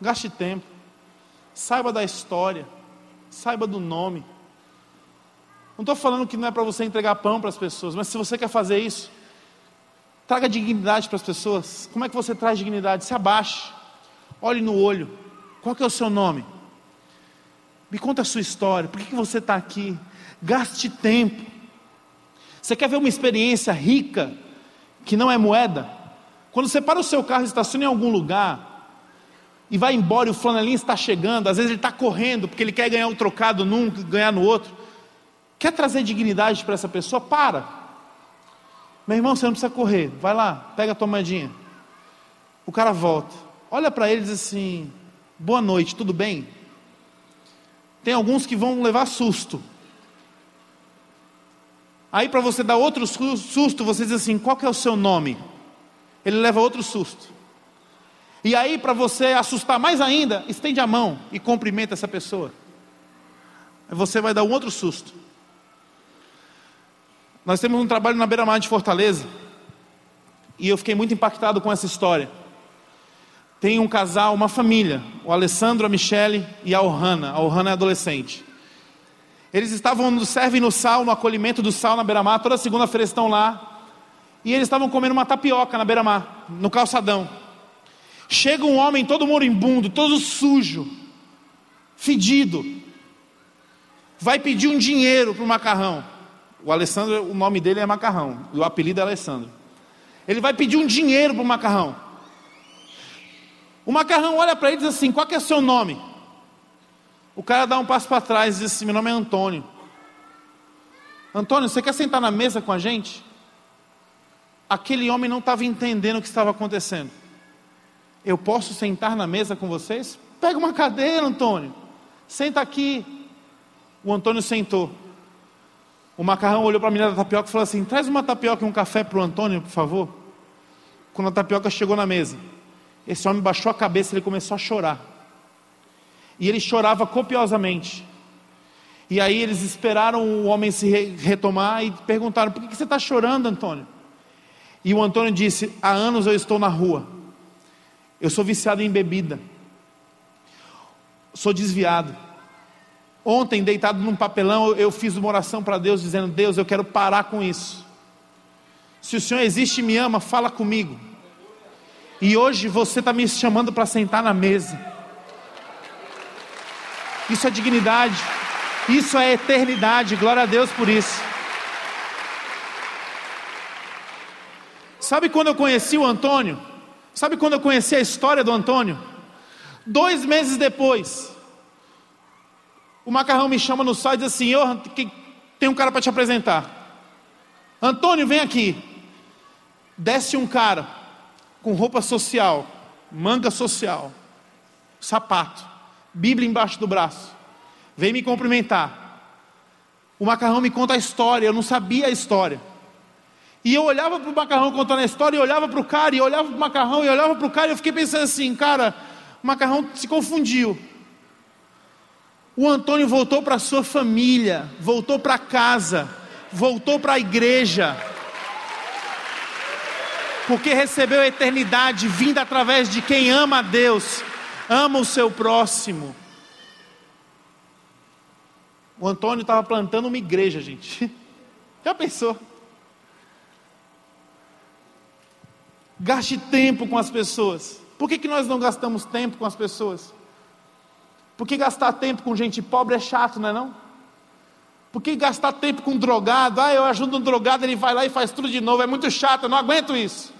A: Gaste tempo. Saiba da história. Saiba do nome. Não estou falando que não é para você entregar pão para as pessoas, mas se você quer fazer isso, traga dignidade para as pessoas. Como é que você traz dignidade? Se abaixe. Olhe no olho. Qual que é o seu nome? Me conta a sua história. Por que, que você está aqui? Gaste tempo. Você quer ver uma experiência rica que não é moeda? Quando você para o seu carro e estaciona em algum lugar, e vai embora e o flanelinha está chegando, às vezes ele está correndo porque ele quer ganhar um trocado num, ganhar no outro. Quer trazer dignidade para essa pessoa? Para. Meu irmão, você não precisa correr. Vai lá, pega a tua moedinha. O cara volta. Olha para ele e diz assim: Boa noite, tudo bem? Tem alguns que vão levar susto. Aí para você dar outro susto, você diz assim: Qual que é o seu nome? Ele leva outro susto. E aí, para você assustar mais ainda, estende a mão e cumprimenta essa pessoa. Você vai dar um outro susto. Nós temos um trabalho na beira-mar de Fortaleza. E eu fiquei muito impactado com essa história. Tem um casal, uma família, o Alessandro, a Michele e a Ohana. A Ohana é adolescente. Eles estavam no Serve no Sal, no acolhimento do sal na beira-mar. Toda segunda-feira estão lá. E eles estavam comendo uma tapioca na beira-mar, no calçadão. Chega um homem todo moribundo, todo sujo, fedido, vai pedir um dinheiro para o macarrão. O Alessandro, o nome dele é Macarrão, o apelido é Alessandro. Ele vai pedir um dinheiro para o macarrão. O macarrão olha para ele e diz assim: Qual que é o seu nome? O cara dá um passo para trás e diz assim: Meu nome é Antônio. Antônio, você quer sentar na mesa com a gente? Aquele homem não estava entendendo o que estava acontecendo. Eu posso sentar na mesa com vocês? Pega uma cadeira, Antônio. Senta aqui. O Antônio sentou. O macarrão olhou para a menina da tapioca e falou assim: Traz uma tapioca e um café para o Antônio, por favor. Quando a tapioca chegou na mesa, esse homem baixou a cabeça e ele começou a chorar. E ele chorava copiosamente. E aí eles esperaram o homem se retomar e perguntaram: Por que você está chorando, Antônio? E o Antônio disse: Há anos eu estou na rua eu sou viciado em bebida. Sou desviado. Ontem, deitado num papelão, eu fiz uma oração para Deus, dizendo: Deus, eu quero parar com isso. Se o Senhor existe e me ama, fala comigo. E hoje você está me chamando para sentar na mesa. Isso é dignidade. Isso é eternidade. Glória a Deus por isso. Sabe quando eu conheci o Antônio? Sabe quando eu conheci a história do Antônio? Dois meses depois, o macarrão me chama no site e diz assim: oh, tem um cara para te apresentar. Antônio, vem aqui. Desce um cara com roupa social, manga social, sapato, Bíblia embaixo do braço. Vem me cumprimentar. O macarrão me conta a história, eu não sabia a história. E eu olhava para o macarrão contando a história, e olhava para o cara, e olhava para o macarrão, e olhava para o cara, e eu fiquei pensando assim, cara, o macarrão se confundiu. O Antônio voltou para sua família, voltou para casa, voltou para a igreja, porque recebeu a eternidade vinda através de quem ama a Deus, ama o seu próximo. O Antônio estava plantando uma igreja, gente. Já pensou? Gaste tempo com as pessoas. Por que, que nós não gastamos tempo com as pessoas? Porque gastar tempo com gente pobre é chato, não é não? Por que gastar tempo com um drogado? Ah, eu ajudo um drogado, ele vai lá e faz tudo de novo. É muito chato, eu não aguento isso.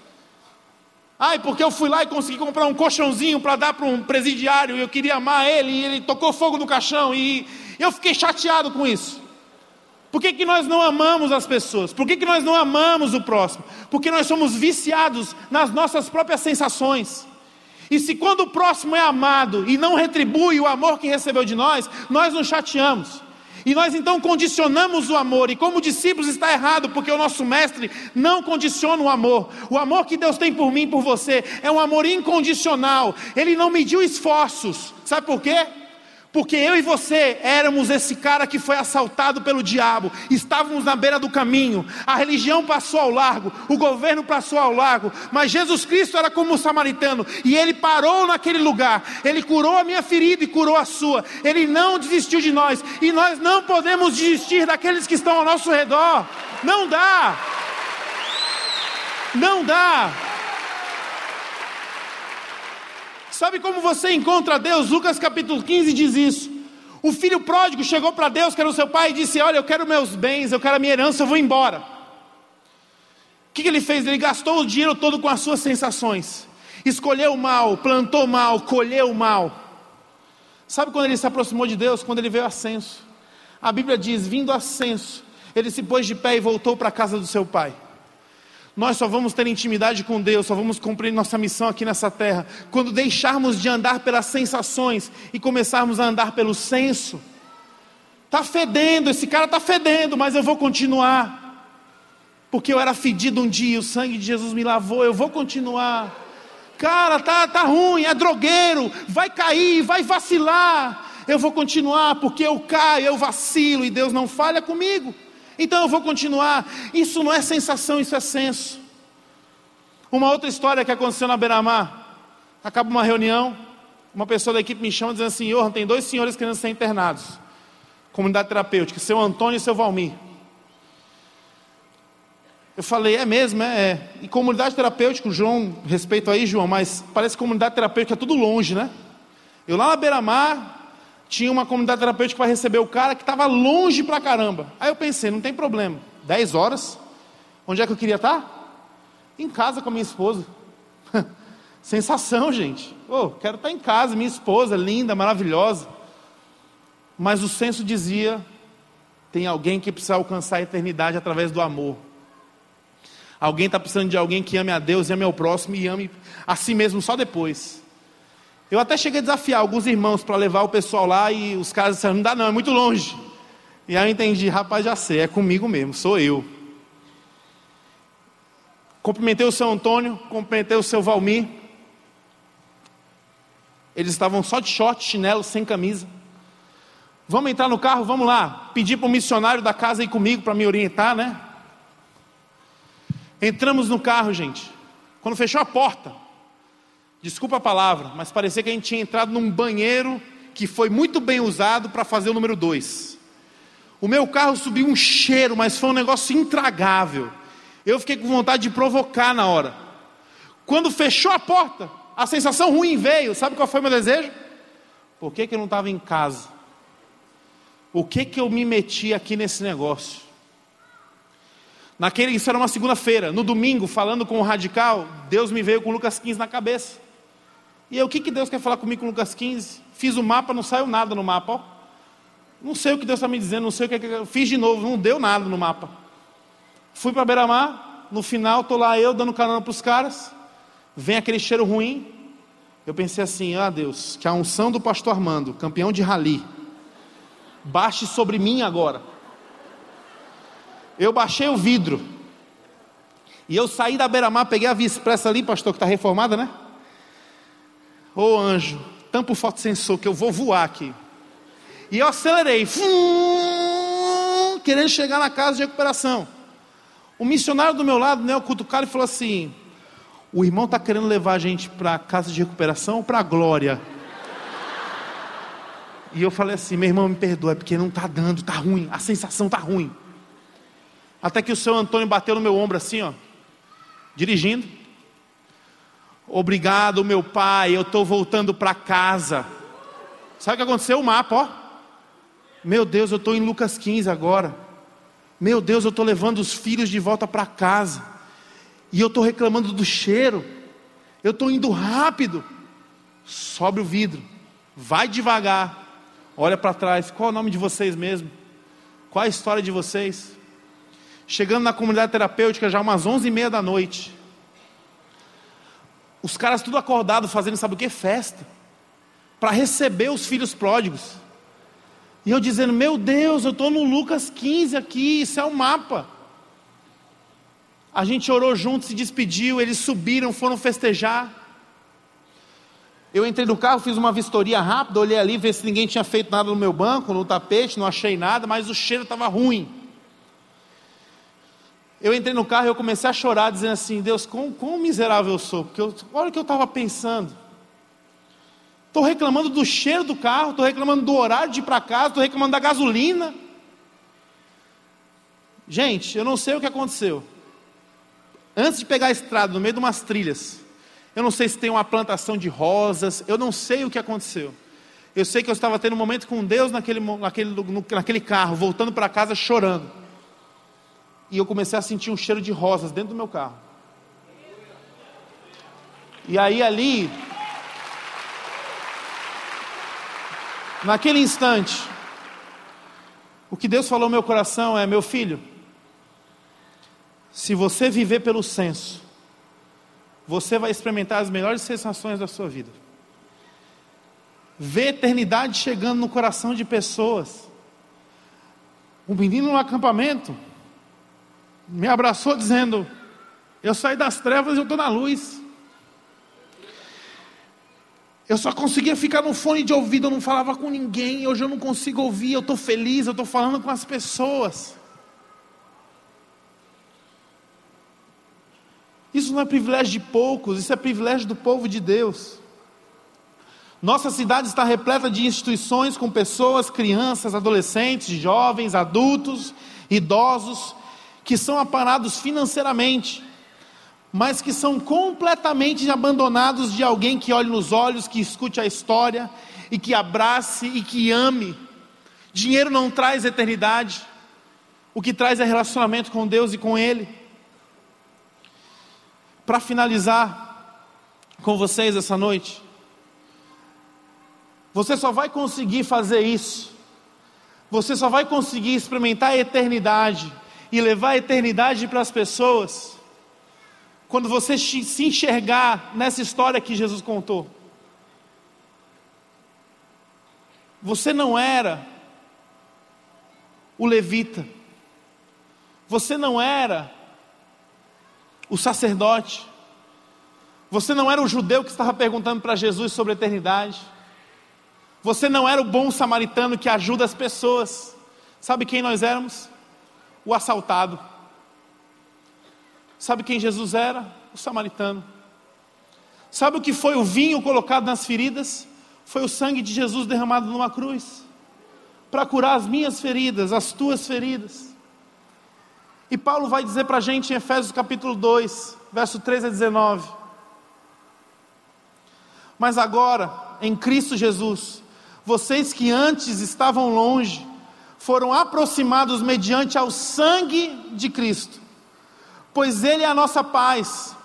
A: Ai, porque eu fui lá e consegui comprar um colchãozinho para dar para um presidiário, eu queria amar ele, e ele tocou fogo no caixão, e eu fiquei chateado com isso. Por que, que nós não amamos as pessoas? Por que, que nós não amamos o próximo? Porque nós somos viciados nas nossas próprias sensações. E se quando o próximo é amado e não retribui o amor que recebeu de nós, nós nos chateamos. E nós então condicionamos o amor, e como discípulos está errado, porque o nosso mestre não condiciona o amor. O amor que Deus tem por mim por você é um amor incondicional. Ele não mediu esforços. Sabe por quê? Porque eu e você éramos esse cara que foi assaltado pelo diabo, estávamos na beira do caminho, a religião passou ao largo, o governo passou ao largo, mas Jesus Cristo era como o samaritano, e ele parou naquele lugar, ele curou a minha ferida e curou a sua, ele não desistiu de nós, e nós não podemos desistir daqueles que estão ao nosso redor, não dá, não dá. Sabe como você encontra Deus? Lucas capítulo 15 diz isso. O filho pródigo chegou para Deus, que era o seu pai, e disse: Olha, eu quero meus bens, eu quero a minha herança, eu vou embora. O que, que ele fez? Ele gastou o dinheiro todo com as suas sensações. Escolheu mal, plantou mal, colheu mal. Sabe quando ele se aproximou de Deus? Quando ele veio a censo. A Bíblia diz: vindo a ele se pôs de pé e voltou para a casa do seu pai. Nós só vamos ter intimidade com Deus, só vamos cumprir nossa missão aqui nessa terra, quando deixarmos de andar pelas sensações e começarmos a andar pelo senso. Está fedendo, esse cara está fedendo, mas eu vou continuar. Porque eu era fedido um dia, o sangue de Jesus me lavou, eu vou continuar. Cara, tá, tá ruim, é drogueiro, vai cair, vai vacilar. Eu vou continuar, porque eu caio, eu vacilo e Deus não falha comigo. Então eu vou continuar. Isso não é sensação, isso é senso. Uma outra história que aconteceu na Beira-Mar. Acaba uma reunião, uma pessoa da equipe me chama dizendo assim: Johan, tem dois senhores querendo ser internados. Comunidade terapêutica, seu Antônio e seu Valmir. Eu falei, é mesmo, é, é. E comunidade terapêutica, João, respeito aí, João, mas parece que comunidade terapêutica é tudo longe, né? Eu lá na beira-mar, tinha uma comunidade terapêutica para receber o cara que estava longe pra caramba. Aí eu pensei, não tem problema. 10 horas, onde é que eu queria estar? Em casa com a minha esposa. Sensação, gente. Oh, quero estar em casa, minha esposa, linda, maravilhosa. Mas o senso dizia: tem alguém que precisa alcançar a eternidade através do amor. Alguém está precisando de alguém que ame a Deus, ame ao próximo e ame a si mesmo só depois. Eu até cheguei a desafiar alguns irmãos para levar o pessoal lá e os caras disseram: não dá, não, é muito longe. E aí eu entendi, rapaz, já sei, é comigo mesmo, sou eu. Cumprimentei o seu Antônio, cumprimentei o seu Valmir. Eles estavam só de short, chinelo, sem camisa. Vamos entrar no carro, vamos lá. Pedi para o missionário da casa ir comigo para me orientar, né? Entramos no carro, gente. Quando fechou a porta, desculpa a palavra, mas parecia que a gente tinha entrado num banheiro que foi muito bem usado para fazer o número dois. O meu carro subiu um cheiro, mas foi um negócio intragável. Eu fiquei com vontade de provocar na hora. Quando fechou a porta, a sensação ruim veio. Sabe qual foi meu desejo? Por que, que eu não estava em casa? o que que eu me meti aqui nesse negócio? Naquele, isso era uma segunda-feira. No domingo, falando com o radical, Deus me veio com Lucas 15 na cabeça. E eu, o que, que Deus quer falar comigo com Lucas 15? Fiz o mapa, não saiu nada no mapa. Ó. Não sei o que Deus está me dizendo, não sei o que, que fiz de novo, não deu nada no mapa. Fui para Beira-Mar, no final estou lá eu dando carona para os caras, vem aquele cheiro ruim. Eu pensei assim, ah Deus, que a unção do pastor Armando, campeão de rally, baixe sobre mim agora eu baixei o vidro. E eu saí da beira-mar, peguei a Via Expressa ali, pastor, que está reformada, né? Ô anjo, tampa o fotossensor que eu vou voar aqui. E eu acelerei, fum, querendo chegar na casa de recuperação. O missionário do meu lado, né, o cutucado, falou assim: O irmão está querendo levar a gente para a casa de recuperação ou para a glória? E eu falei assim: Meu irmão, me perdoa, é porque não está dando, está ruim, a sensação está ruim. Até que o seu Antônio bateu no meu ombro assim, ó, dirigindo. Obrigado, meu pai, eu estou voltando para casa. Sabe o que aconteceu? O mapa, ó. Meu Deus, eu estou em Lucas 15 agora. Meu Deus, eu estou levando os filhos de volta para casa. E eu estou reclamando do cheiro. Eu estou indo rápido. Sobe o vidro. Vai devagar. Olha para trás. Qual é o nome de vocês mesmo? Qual é a história de vocês? Chegando na comunidade terapêutica já umas onze e meia da noite. Os caras tudo acordado fazendo sabe o que? Festa. Para receber os filhos pródigos. E eu dizendo, meu Deus, eu estou no Lucas 15 aqui, isso é um mapa. A gente orou junto, se despediu, eles subiram, foram festejar. Eu entrei no carro, fiz uma vistoria rápida, olhei ali, ver se ninguém tinha feito nada no meu banco, no tapete, não achei nada, mas o cheiro estava ruim. Eu entrei no carro e eu comecei a chorar, dizendo assim: Deus, quão, quão miserável eu sou. Porque eu, olha o que eu estava pensando. Estou reclamando do cheiro do carro, estou reclamando do horário de ir para casa, estou reclamando da gasolina. Gente, eu não sei o que aconteceu. Antes de pegar a estrada, no meio de umas trilhas, eu não sei se tem uma plantação de rosas, eu não sei o que aconteceu. Eu sei que eu estava tendo um momento com Deus naquele, naquele, naquele carro, voltando para casa chorando e eu comecei a sentir um cheiro de rosas dentro do meu carro. E aí ali, naquele instante, o que Deus falou no meu coração é: meu filho, se você viver pelo senso, você vai experimentar as melhores sensações da sua vida. Ver eternidade chegando no coração de pessoas. Um menino no acampamento, me abraçou dizendo: Eu saí das trevas e eu estou na luz. Eu só conseguia ficar no fone de ouvido, eu não falava com ninguém. Hoje eu não consigo ouvir, eu estou feliz, eu estou falando com as pessoas. Isso não é privilégio de poucos, isso é privilégio do povo de Deus. Nossa cidade está repleta de instituições com pessoas, crianças, adolescentes, jovens, adultos, idosos, que são aparados financeiramente, mas que são completamente abandonados de alguém que olhe nos olhos, que escute a história e que abrace e que ame. Dinheiro não traz eternidade, o que traz é relacionamento com Deus e com Ele. Para finalizar com vocês essa noite, você só vai conseguir fazer isso, você só vai conseguir experimentar a eternidade e levar a eternidade para as pessoas, quando você se enxergar nessa história que Jesus contou, você não era o levita, você não era o sacerdote, você não era o judeu que estava perguntando para Jesus sobre a eternidade, você não era o bom samaritano que ajuda as pessoas, sabe quem nós éramos? O assaltado. Sabe quem Jesus era? O samaritano. Sabe o que foi o vinho colocado nas feridas? Foi o sangue de Jesus derramado numa cruz para curar as minhas feridas, as tuas feridas. E Paulo vai dizer para a gente em Efésios capítulo 2, verso 13 a 19: Mas agora, em Cristo Jesus, vocês que antes estavam longe, foram aproximados mediante ao sangue de Cristo, pois Ele é a nossa paz,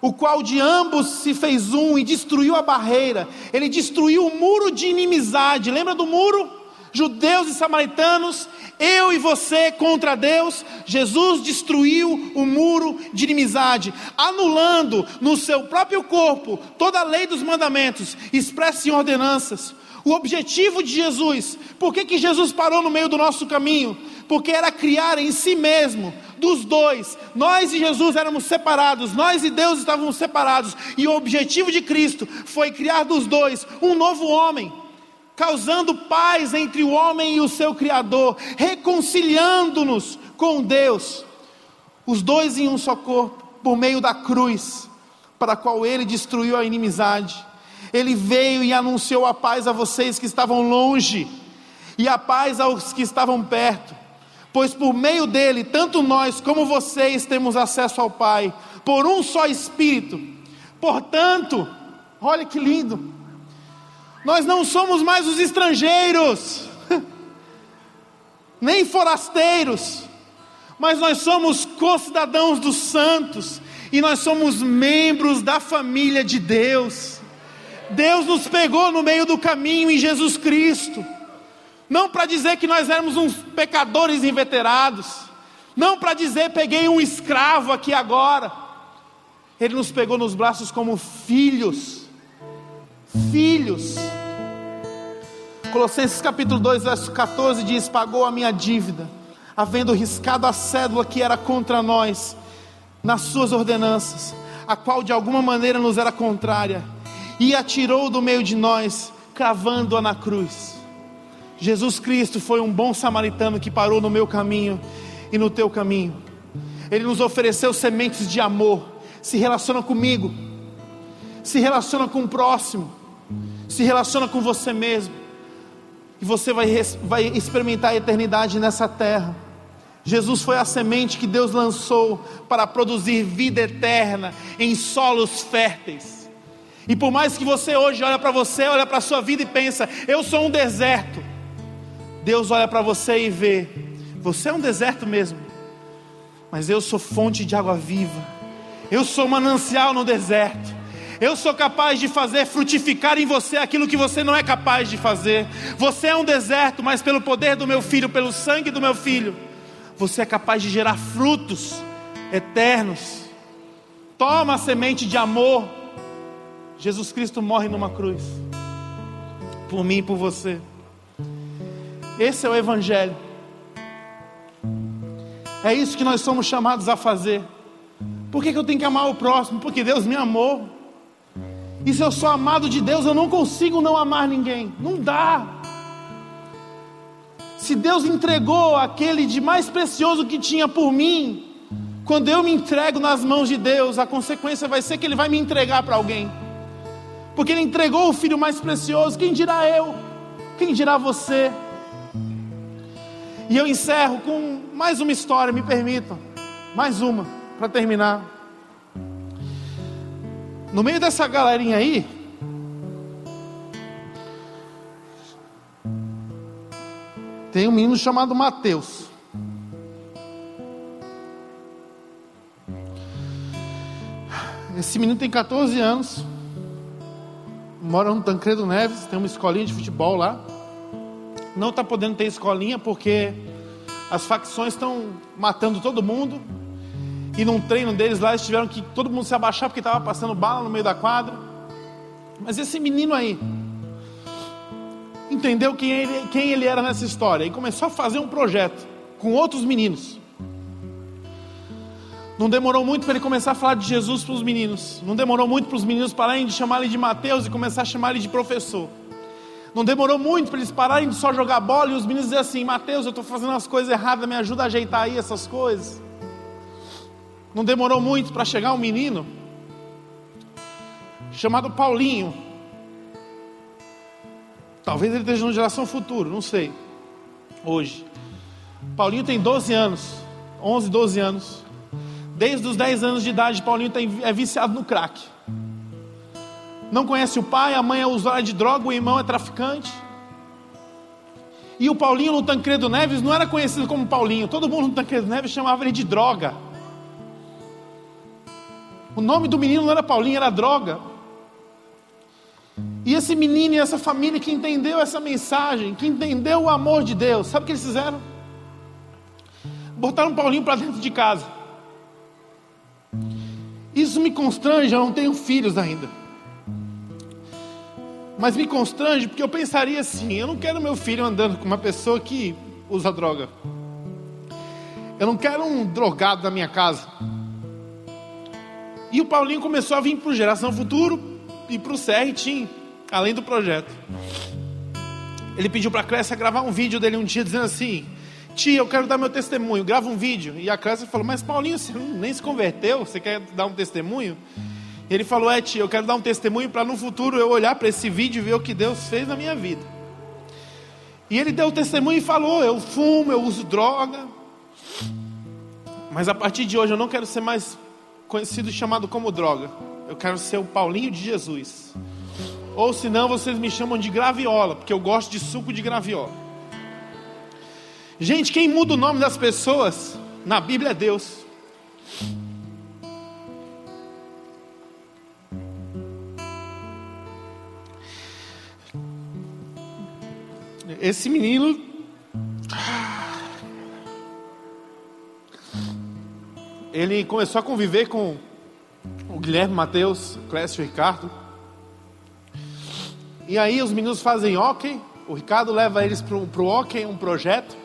A: o qual de ambos se fez um e destruiu a barreira, Ele destruiu o muro de inimizade, lembra do muro? Judeus e samaritanos, eu e você contra Deus, Jesus destruiu o muro de inimizade, anulando no seu próprio corpo toda a lei dos mandamentos, expressa em ordenanças. O objetivo de Jesus, por que, que Jesus parou no meio do nosso caminho? Porque era criar em si mesmo, dos dois, nós e Jesus éramos separados, nós e Deus estávamos separados, e o objetivo de Cristo foi criar dos dois um novo homem causando paz entre o homem e o seu Criador, reconciliando-nos com Deus, os dois em um só corpo, por meio da cruz, para a qual ele destruiu a inimizade. Ele veio e anunciou a paz a vocês que estavam longe, e a paz aos que estavam perto, pois por meio dele, tanto nós como vocês temos acesso ao Pai, por um só Espírito. Portanto, olha que lindo, nós não somos mais os estrangeiros, nem forasteiros, mas nós somos concidadãos dos santos e nós somos membros da família de Deus. Deus nos pegou no meio do caminho em Jesus Cristo, não para dizer que nós éramos uns pecadores inveterados, não para dizer peguei um escravo aqui agora, Ele nos pegou nos braços como filhos. Filhos. Colossenses capítulo 2, verso 14 diz: Pagou a minha dívida, havendo riscado a cédula que era contra nós, nas suas ordenanças, a qual de alguma maneira nos era contrária, e atirou do meio de nós, cravando-a na cruz. Jesus Cristo foi um bom samaritano que parou no meu caminho e no teu caminho. Ele nos ofereceu sementes de amor, se relaciona comigo, se relaciona com o próximo se relaciona com você mesmo, e você vai, vai experimentar a eternidade nessa terra. Jesus foi a semente que Deus lançou para produzir vida eterna em solos férteis. E por mais que você hoje olha para você, olha para a sua vida e pensa, eu sou um deserto. Deus olha para você e vê, você é um deserto mesmo. Mas eu sou fonte de água viva. Eu sou manancial no deserto. Eu sou capaz de fazer frutificar em você aquilo que você não é capaz de fazer. Você é um deserto, mas pelo poder do meu filho, pelo sangue do meu filho, você é capaz de gerar frutos eternos. Toma a semente de amor. Jesus Cristo morre numa cruz. Por mim e por você. Esse é o Evangelho. É isso que nós somos chamados a fazer. Por que, que eu tenho que amar o próximo? Porque Deus me amou. E se eu sou amado de Deus, eu não consigo não amar ninguém. Não dá. Se Deus entregou aquele de mais precioso que tinha por mim, quando eu me entrego nas mãos de Deus, a consequência vai ser que Ele vai me entregar para alguém. Porque Ele entregou o filho mais precioso, quem dirá eu? Quem dirá você? E eu encerro com mais uma história, me permitam. Mais uma, para terminar. No meio dessa galerinha aí, tem um menino chamado Mateus. Esse menino tem 14 anos, mora no Tancredo Neves, tem uma escolinha de futebol lá. Não está podendo ter escolinha porque as facções estão matando todo mundo. E num treino deles lá, eles tiveram que todo mundo se abaixar porque estava passando bala no meio da quadra. Mas esse menino aí entendeu quem ele, quem ele era nessa história e começou a fazer um projeto com outros meninos. Não demorou muito para ele começar a falar de Jesus para os meninos. Não demorou muito para os meninos pararem de chamar ele de Mateus e começar a chamar ele de professor. Não demorou muito para eles pararem de só jogar bola e os meninos dizer assim: Mateus, eu estou fazendo as coisas erradas, me ajuda a ajeitar aí essas coisas. Não demorou muito para chegar um menino chamado Paulinho. Talvez ele esteja na geração futura, não sei. Hoje. Paulinho tem 12 anos, 11, 12 anos. Desde os 10 anos de idade, Paulinho é viciado no crack. Não conhece o pai, a mãe é usuária de droga, o irmão é traficante. E o Paulinho no Tancredo Neves não era conhecido como Paulinho, todo mundo no Tancredo Neves chamava ele de droga. O nome do menino não era Paulinho, era droga. E esse menino e essa família que entendeu essa mensagem, que entendeu o amor de Deus, sabe o que eles fizeram? Botaram Paulinho para dentro de casa. Isso me constrange, eu não tenho filhos ainda. Mas me constrange porque eu pensaria assim: eu não quero meu filho andando com uma pessoa que usa droga. Eu não quero um drogado na minha casa. E o Paulinho começou a vir para o Geração Futuro e para o CR além do projeto. Ele pediu para a Clécia gravar um vídeo dele um dia dizendo assim: Tia, eu quero dar meu testemunho, grava um vídeo. E a Clécia falou: Mas Paulinho, você nem se converteu, você quer dar um testemunho? Ele falou: É, tia, eu quero dar um testemunho para no futuro eu olhar para esse vídeo e ver o que Deus fez na minha vida. E ele deu o testemunho e falou: Eu fumo, eu uso droga. Mas a partir de hoje eu não quero ser mais conhecido e chamado como droga. Eu quero ser o Paulinho de Jesus. Ou senão vocês me chamam de graviola, porque eu gosto de suco de graviola. Gente, quem muda o nome das pessoas na Bíblia é Deus. esse menino. Ele começou a conviver com o Guilherme Matheus, Clécio e Ricardo. E aí os meninos fazem hockey. O Ricardo leva eles para o hockey, um projeto.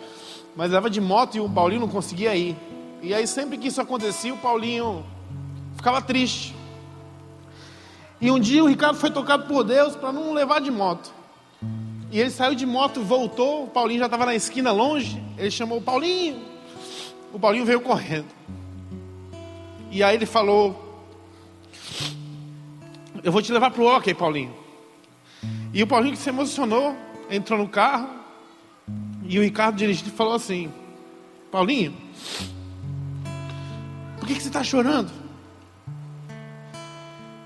A: Mas leva de moto e o Paulinho não conseguia ir. E aí sempre que isso acontecia, o Paulinho ficava triste. E um dia o Ricardo foi tocado por Deus para não levar de moto. E ele saiu de moto, voltou. O Paulinho já estava na esquina longe. Ele chamou o Paulinho. O Paulinho veio correndo. E aí ele falou: Eu vou te levar para o hockey, Paulinho. E o Paulinho que se emocionou, entrou no carro. E o Ricardo dirigindo falou assim: Paulinho, por que, que você está chorando?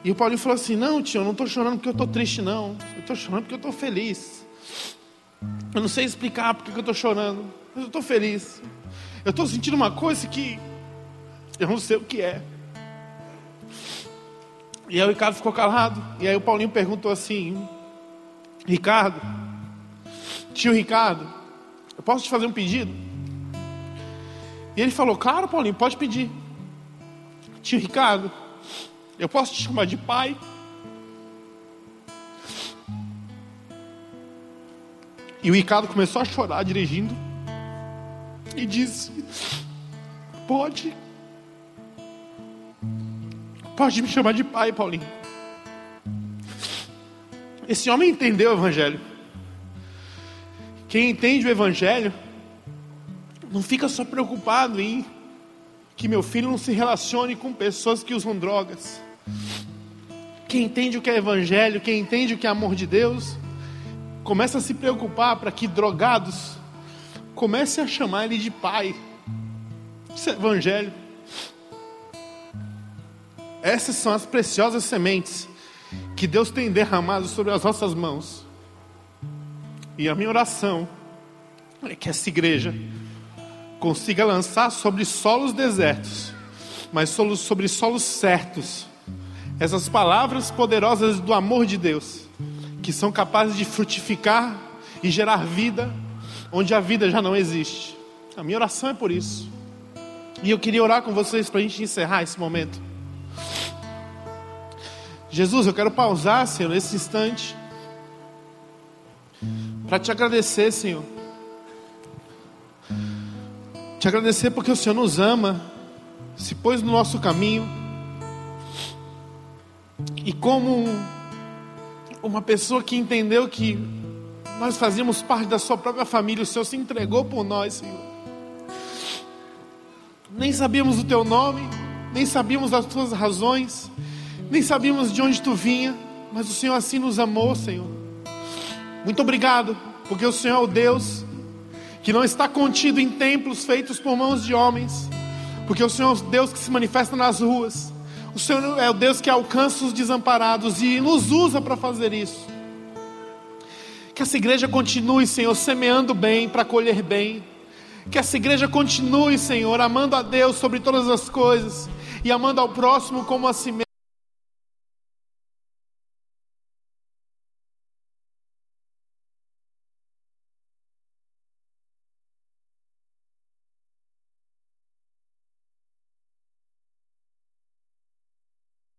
A: E o Paulinho falou assim: Não, tio, eu não estou chorando porque eu estou triste, não. Eu estou chorando porque eu estou feliz. Eu não sei explicar porque eu estou chorando, mas eu estou feliz. Eu estou sentindo uma coisa que eu não sei o que é. E aí o Ricardo ficou calado. E aí o Paulinho perguntou assim: Ricardo, tio Ricardo, posso te fazer um pedido? E ele falou: Claro, Paulinho, pode pedir. Tio Ricardo, eu posso te chamar de pai? E o Ricardo começou a chorar dirigindo e disse: Pode, pode me chamar de pai, Paulinho. Esse homem entendeu o Evangelho. Quem entende o Evangelho não fica só preocupado em que meu filho não se relacione com pessoas que usam drogas. Quem entende o que é Evangelho, quem entende o que é amor de Deus, começa a se preocupar para que drogados comecem a chamar ele de pai. Isso é evangelho. Essas são as preciosas sementes que Deus tem derramado sobre as nossas mãos. E a minha oração é que essa igreja consiga lançar sobre solos desertos, mas sobre solos certos, essas palavras poderosas do amor de Deus que são capazes de frutificar e gerar vida onde a vida já não existe. A minha oração é por isso. E eu queria orar com vocês para a gente encerrar esse momento. Jesus, eu quero pausar, Senhor, nesse instante, para te agradecer, Senhor. Te agradecer porque o Senhor nos ama, se pôs no nosso caminho, e como uma pessoa que entendeu que nós fazíamos parte da sua própria família, o Senhor se entregou por nós, Senhor. Nem sabíamos o teu nome, nem sabíamos as tuas razões, nem sabíamos de onde tu vinha, mas o Senhor assim nos amou, Senhor. Muito obrigado, porque o Senhor é o Deus que não está contido em templos feitos por mãos de homens, porque o Senhor é o Deus que se manifesta nas ruas. O Senhor é o Deus que alcança os desamparados e nos usa para fazer isso. Que essa igreja continue, Senhor, semeando bem para colher bem. Que essa igreja continue, Senhor, amando a Deus sobre todas as coisas e amando ao próximo como a si mesmo.